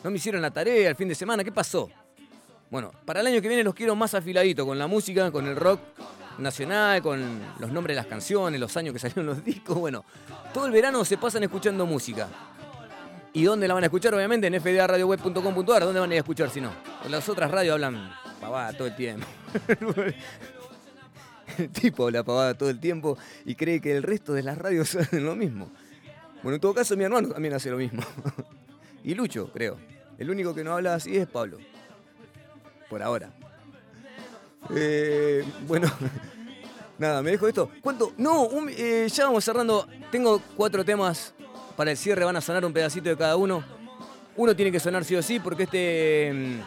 No me hicieron la tarea el fin de semana, ¿qué pasó? Bueno, para el año que viene los quiero más afiladitos con la música, con el rock nacional, con los nombres de las canciones, los años que salieron los discos. Bueno, todo el verano se pasan escuchando música. ¿Y dónde la van a escuchar? Obviamente en fdaradioweb.com.ar. ¿Dónde van a ir a escuchar si no? Las otras radios hablan pavada todo el tiempo. El tipo habla pavada todo el tiempo y cree que el resto de las radios hacen lo mismo. Bueno, en todo caso mi hermano también hace lo mismo. Y Lucho, creo. El único que no habla así es Pablo. Por ahora. Eh, bueno, nada, me dejo esto. ¿Cuánto? No, eh, ya vamos cerrando. Tengo cuatro temas para el cierre, van a sonar un pedacito de cada uno. Uno tiene que sonar sí o sí, porque este mm,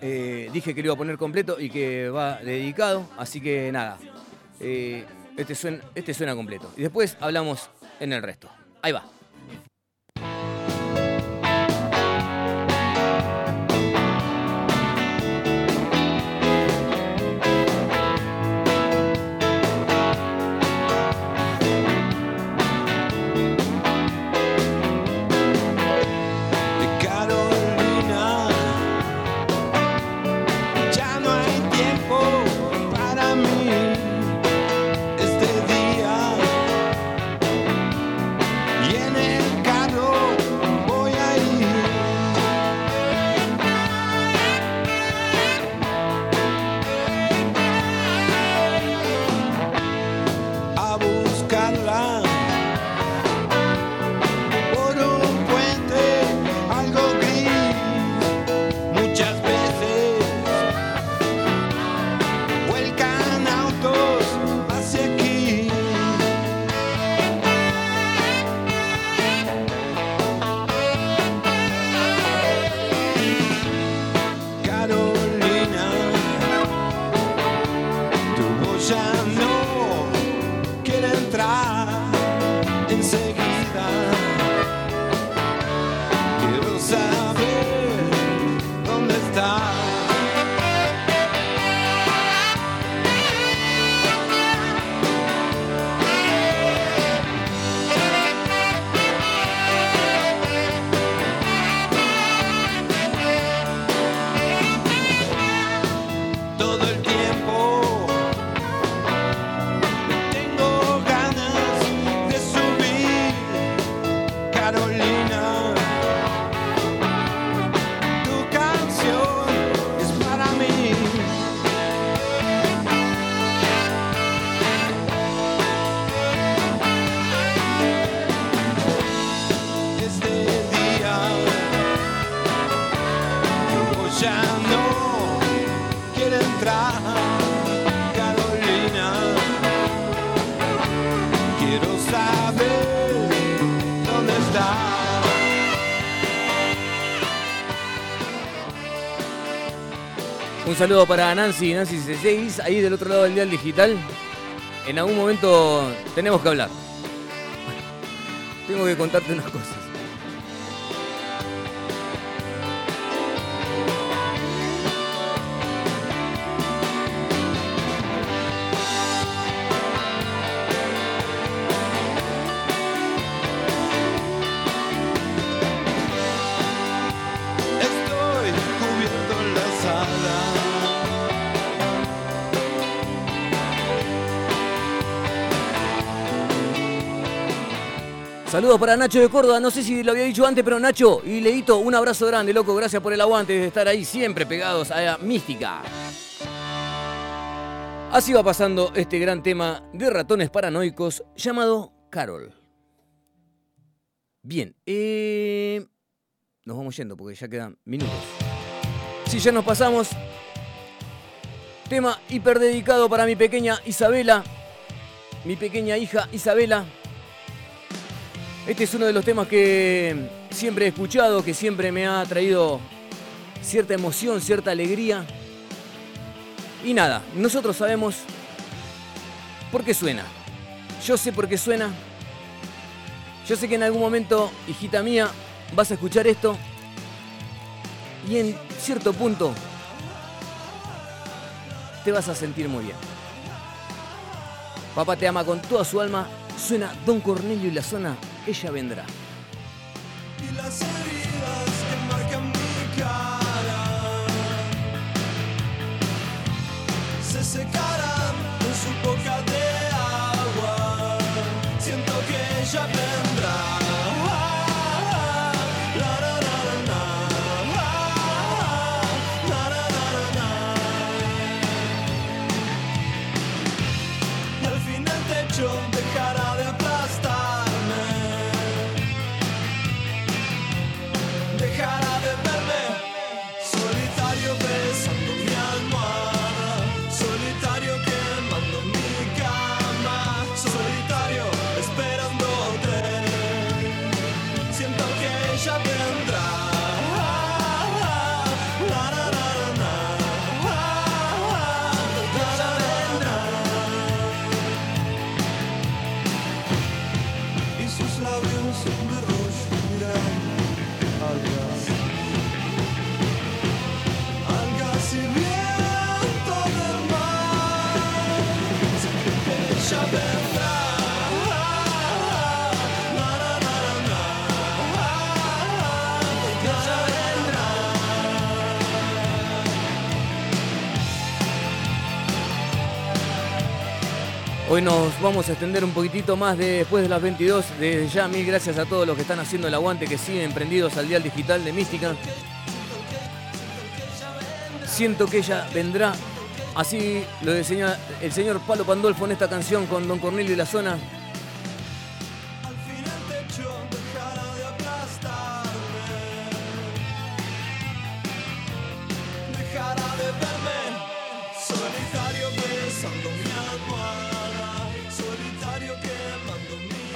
eh, dije que lo iba a poner completo y que va dedicado. Así que nada, eh, este, este suena completo. Y después hablamos en el resto. Ahí va. Un saludo para Nancy, Nancy C6, ahí del otro lado del dial digital. En algún momento tenemos que hablar. Tengo que contarte unas cosas. Saludos para Nacho de Córdoba, no sé si lo había dicho antes, pero Nacho y Leito, un abrazo grande, loco, gracias por el aguante de estar ahí siempre pegados a Mística. Así va pasando este gran tema de ratones paranoicos llamado Carol. Bien, eh, nos vamos yendo porque ya quedan minutos. Si ya nos pasamos, tema hiper dedicado para mi pequeña Isabela, mi pequeña hija Isabela. Este es uno de los temas que siempre he escuchado, que siempre me ha traído cierta emoción, cierta alegría. Y nada, nosotros sabemos por qué suena. Yo sé por qué suena. Yo sé que en algún momento, hijita mía, vas a escuchar esto. Y en cierto punto te vas a sentir muy bien. Papá te ama con toda su alma. Suena Don Cornelio y la zona, ella vendrá. Y las heridas Hoy nos vamos a extender un poquitito más de- después de las 22. Desde ya, mil gracias a todos los que están haciendo el aguante, que siguen prendidos al dial digital de Mística. Siento que ella vendrá. Así lo diseña el señor Palo Pandolfo en esta canción con Don Cornelio y la zona.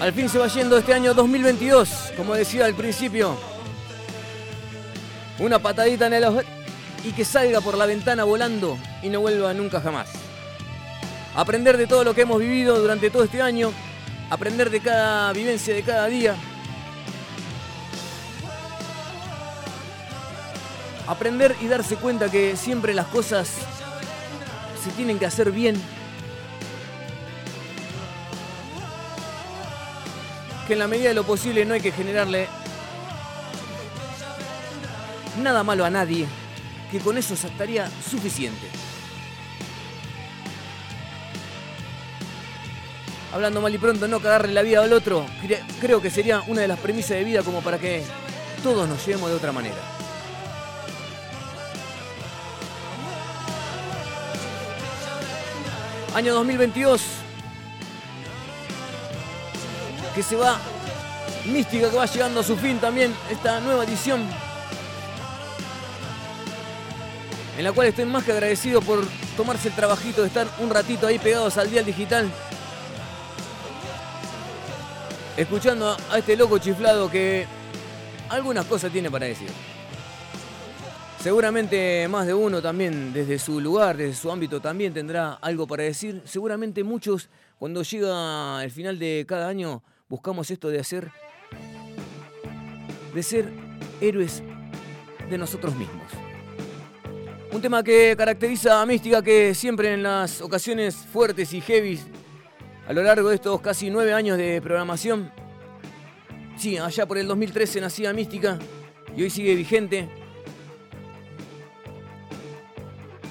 Al fin se va yendo este año 2022, como decía al principio. Una patadita en el ojo y que salga por la ventana volando y no vuelva nunca jamás. Aprender de todo lo que hemos vivido durante todo este año, aprender de cada vivencia de cada día. Aprender y darse cuenta que siempre las cosas se tienen que hacer bien que en la medida de lo posible no hay que generarle nada malo a nadie, que con eso se estaría suficiente. Hablando mal y pronto, no cagarle la vida al otro, cre- creo que sería una de las premisas de vida como para que todos nos llevemos de otra manera. Año 2022, que se va, mística que va llegando a su fin también, esta nueva edición, en la cual estoy más que agradecido por tomarse el trabajito de estar un ratito ahí pegados al dial digital, escuchando a, este loco chiflado que algunas cosas tiene para decir. Seguramente más de uno también desde su lugar, desde su ámbito también tendrá algo para decir. Seguramente muchos cuando llega el final de cada año buscamos esto de hacer, de ser héroes de nosotros mismos. Un tema que caracteriza a Mística que siempre en las ocasiones fuertes y heavy a lo largo de estos casi nueve años de programación, sí, allá por el 2013 nacía Mística y hoy sigue vigente.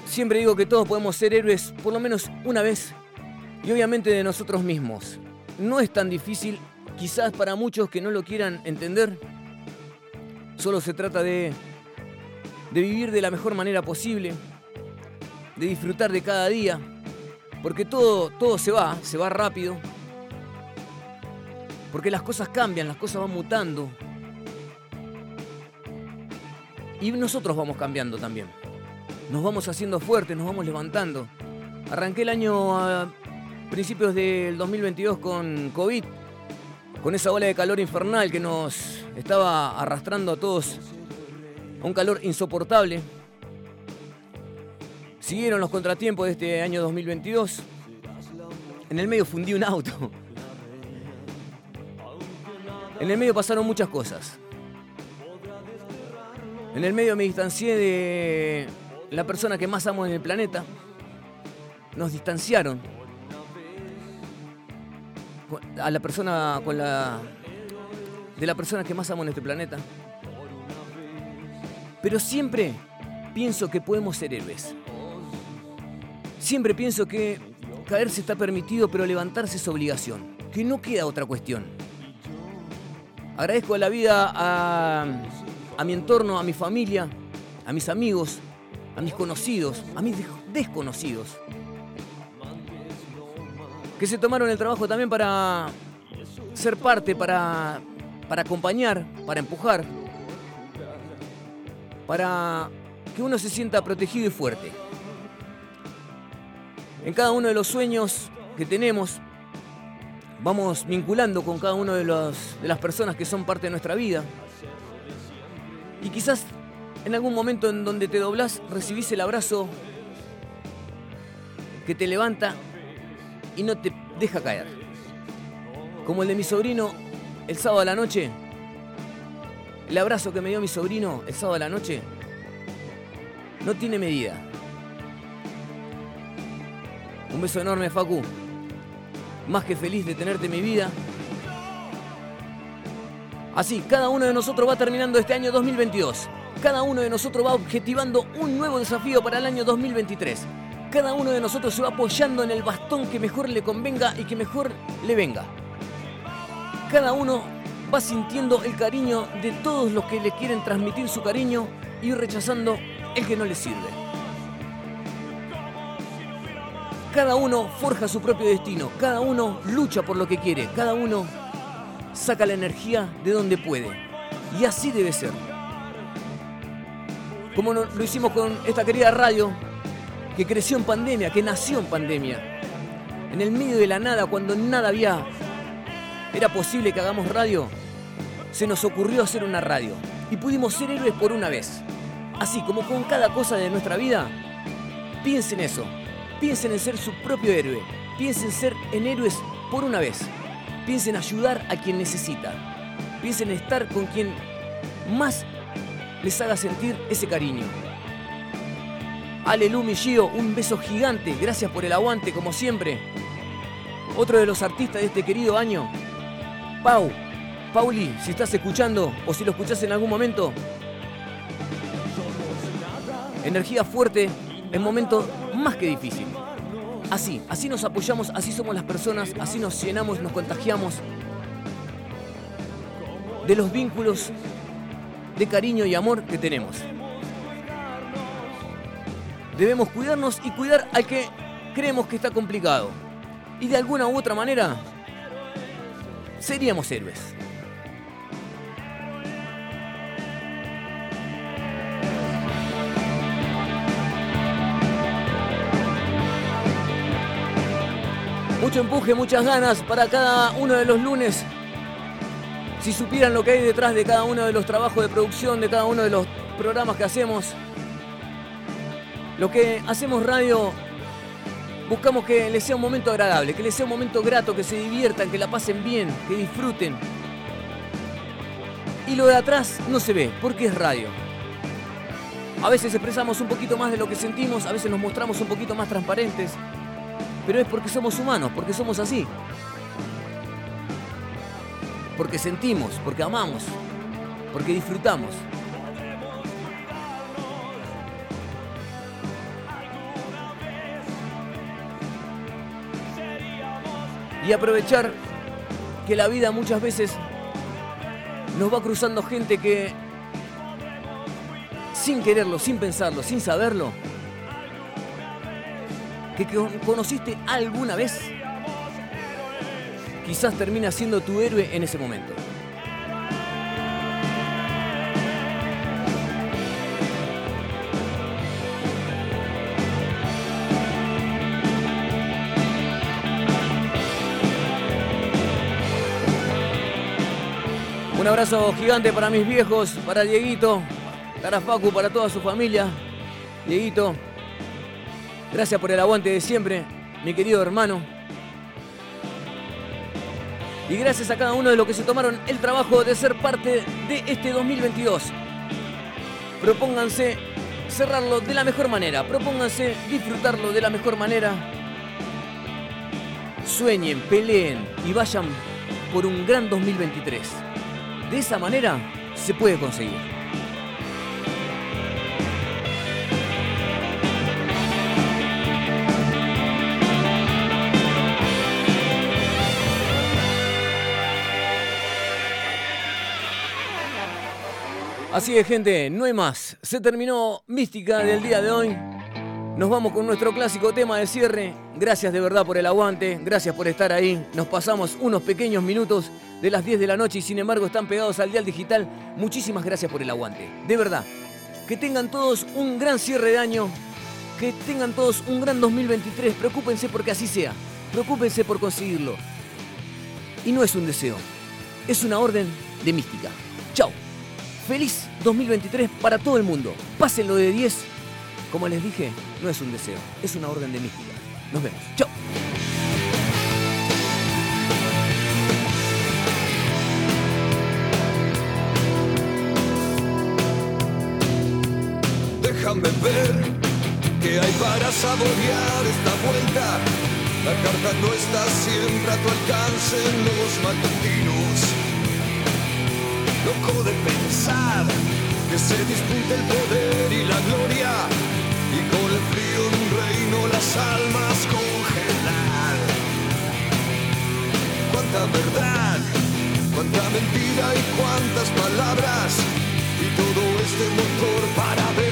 Siempre digo que todos podemos ser héroes por lo menos una vez y obviamente de nosotros mismos. No es tan difícil, quizás para muchos que no lo quieran entender. Solo se trata de, de vivir de la mejor manera posible, de disfrutar de cada día, porque todo, todo se va, se va rápido, porque las cosas cambian, las cosas van mutando. Y nosotros vamos cambiando también. Nos vamos haciendo fuertes, nos vamos levantando. Arranqué el año a principios del 2022 con COVID, con esa ola de calor infernal que nos estaba arrastrando a todos a un calor insoportable. Siguieron los contratiempos de este año 2022. En el medio fundí un auto. En el medio pasaron muchas cosas. En el medio me distancié de la persona que más amo en el planeta. Nos distanciaron. A la persona con la. de la persona que más amo en este planeta. Pero siempre pienso que podemos ser héroes. Siempre pienso que caerse está permitido, pero levantarse es obligación. Que no queda otra cuestión. Agradezco a la vida, a, a mi entorno, a mi familia, a mis amigos, a mis conocidos, a mis desconocidos. Que se tomaron el trabajo también para ser parte, para, para acompañar, para empujar, para que uno se sienta protegido y fuerte. En cada uno de los sueños que tenemos, vamos vinculando con cada uno de, los, de las personas que son parte de nuestra vida. Y quizás en algún momento en donde te doblás, recibís el abrazo que te levanta y no te deja caer. Como el de mi sobrino el sábado a la noche. El abrazo que me dio mi sobrino el sábado a la noche no tiene medida. Un beso enorme, Facu. Más que feliz de tenerte en mi vida. Así, cada uno de nosotros va terminando este año 2022. Cada uno de nosotros va objetivando un nuevo desafío para el año 2023. Cada uno de nosotros se va apoyando en el bastón que mejor le convenga y que mejor le venga. Cada uno va sintiendo el cariño de todos los que le quieren transmitir su cariño y rechazando el que no le sirve. Cada uno forja su propio destino, cada uno lucha por lo que quiere, cada uno saca la energía de donde puede. Y así debe ser. Como lo hicimos con esta querida radio, que creció en pandemia, que nació en pandemia. En el medio de la nada, cuando nada había, era posible que hagamos radio, se nos ocurrió hacer una radio. Y pudimos ser héroes por una vez. Así como con cada cosa de nuestra vida, piensen eso. Piensen en ser su propio héroe. Piensen ser en héroes por una vez. Piensen ayudar a quien necesita. Piensen estar con quien más les haga sentir ese cariño. Alelu Gio, un beso gigante. Gracias por el aguante, como siempre. Otro de los artistas de este querido año, Pau. Pauli, si estás escuchando o si lo escuchás en algún momento, energía fuerte en momentos más que difícil. Así, así nos apoyamos, así somos las personas, así nos llenamos, nos contagiamos de los vínculos de cariño y amor que tenemos. Debemos cuidarnos y cuidar al que creemos que está complicado. Y de alguna u otra manera, seríamos héroes. Mucho empuje, muchas ganas para cada uno de los lunes. Si supieran lo que hay detrás de cada uno de los trabajos de producción, de cada uno de los programas que hacemos, Los que hacemos radio buscamos que les sea un momento agradable, que les sea un momento grato, que se diviertan, que la pasen bien, que disfruten. Y lo de atrás no se ve, porque es radio. A veces expresamos un poquito más de lo que sentimos, a veces nos mostramos un poquito más transparentes, pero es porque somos humanos, porque somos así. Porque sentimos, porque amamos, porque disfrutamos. Y aprovechar que la vida muchas veces nos va cruzando gente que sin quererlo, sin pensarlo, sin saberlo, que con- conociste alguna vez, quizás termina siendo tu héroe en ese momento. Abrazo gigante para mis viejos, para Dieguito, para Facu, para toda su familia. Dieguito, gracias por el aguante de siempre, mi querido hermano. Y gracias a cada uno de los que se tomaron el trabajo de ser parte de este 2022. Propónganse cerrarlo de la mejor manera, propónganse disfrutarlo de la mejor manera. Sueñen, peleen y vayan por un gran 2023. De esa manera se puede conseguir. Así es, gente, no hay más. Se terminó Mística del día de hoy. Nos vamos con nuestro clásico tema de cierre. Gracias de verdad por el aguante, gracias por estar ahí. Nos pasamos unos pequeños minutos de las 10 de la noche y sin embargo están pegados al dial digital. Muchísimas gracias por el aguante. De verdad, que tengan todos un gran cierre de año, que tengan todos un gran 2023. Preocúpense porque así sea. Preocúpense por conseguirlo. Y no es un deseo, es una orden de mística. Chao. Feliz 2023 para todo el mundo. Pásenlo de 10. Como les dije, no es un deseo, es una orden de mística. Nos vemos. Chao. Déjame ver qué hay para saborear esta vuelta. La carta no está siempre a tu alcance en los matutinos. Loco de pensar que se disputa el poder y la gloria. Reino las almas congelar. Cuánta verdad, cuánta mentira y cuántas palabras. Y todo este motor para devastar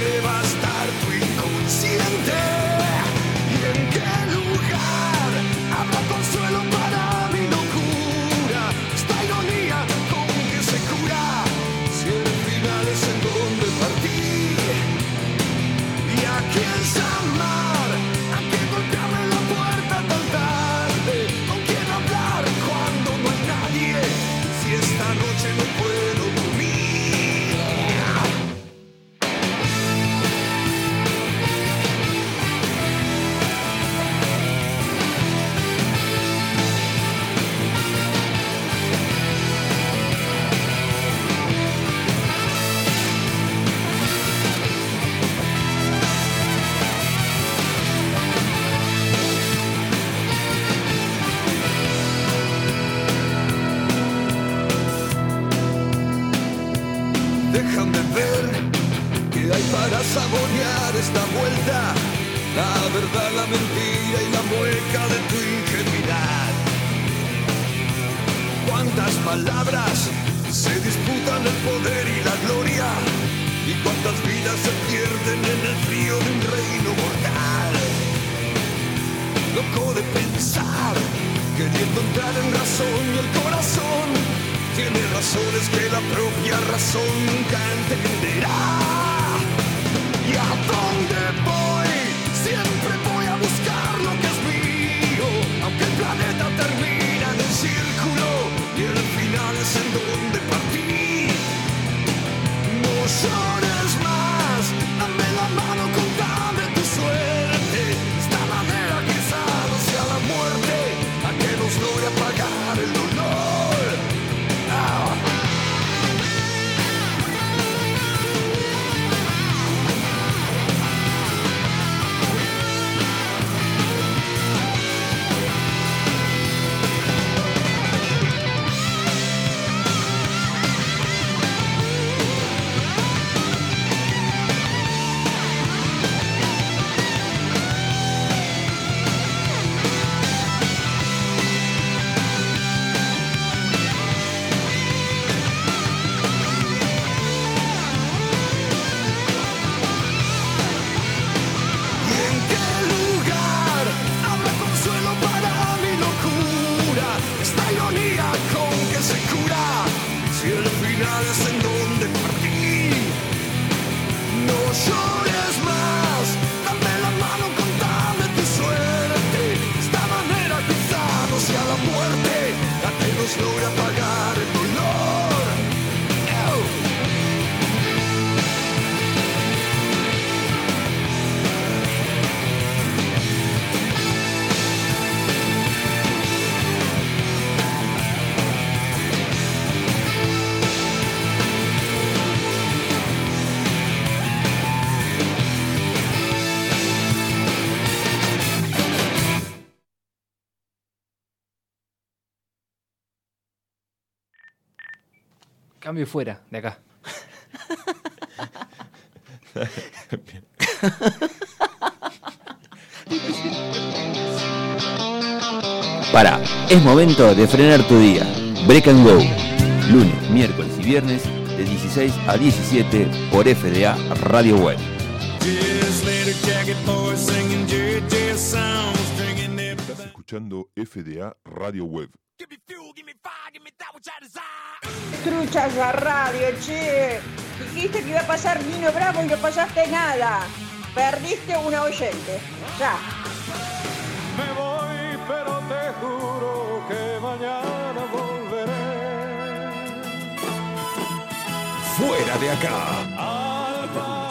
Cambio fuera, de acá. Para, es momento de frenar tu día. Break and Go. Lunes, miércoles y viernes de 16 a 17 por FDA Radio Web. Estás escuchando FDA Radio Web. Truchas la radio, che. Dijiste que iba a pasar Nino Bravo y no pasaste nada. Perdiste una oyente. Ya. Me voy, pero te juro que mañana volveré. Fuera de acá.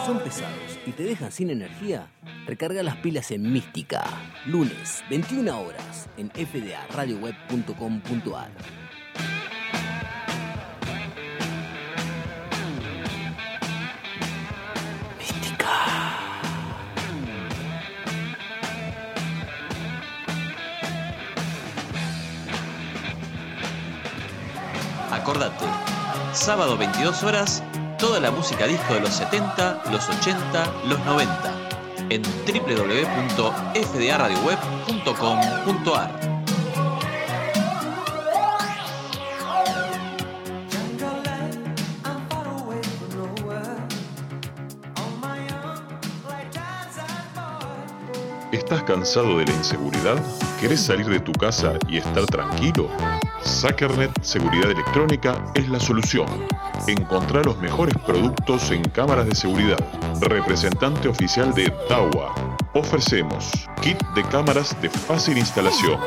¿Son pesados y te dejan sin energía? Recarga las pilas en Mística. Lunes, 21 horas, en fdaradioweb.com.ar. Acordate, sábado 22 horas, toda la música disco de los 70, los 80, los 90 en www.fdaradioweb.com.ar. ¿Estás cansado de la inseguridad? ¿Querés salir de tu casa y estar tranquilo? Sackernet Seguridad Electrónica es la solución. Encontrá los mejores productos en cámaras de seguridad. Representante oficial de DAWA. Ofrecemos kit de cámaras de fácil instalación.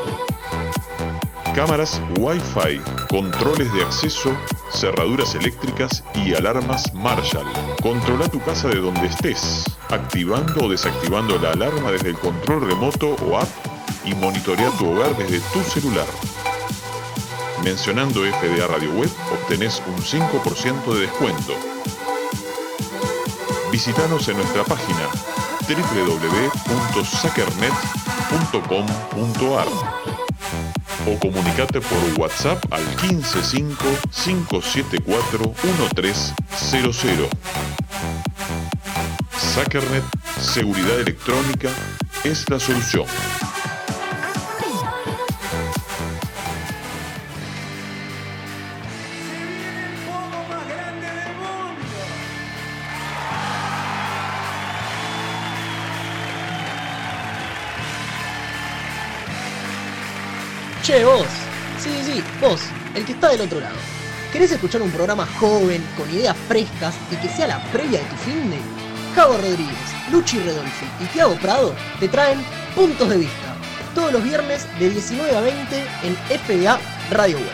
Cámaras Wi-Fi, controles de acceso, cerraduras eléctricas y alarmas Marshall. Controla tu casa de donde estés, activando o desactivando la alarma desde el control remoto o app y monitorea tu hogar desde tu celular. Mencionando FDA Radio Web obtenés un 5% de descuento. Visítanos en nuestra página www.sackernet.com.ar o comunicate por WhatsApp al 155-574-1300. Sackernet Seguridad Electrónica es la solución. Che, vos. Sí, sí, vos, el que está del otro lado. ¿Querés escuchar un programa joven, con ideas frescas y que sea la previa de tu fin de? Cabo Rodríguez, Luchi Redolfi y Tiago Prado te traen Puntos de Vista. Todos los viernes de 19 a 20 en FDA Radio Web.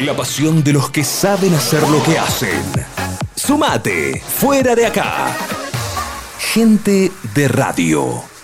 La pasión de los que saben hacer lo que hacen. Sumate, fuera de acá. Gente de radio.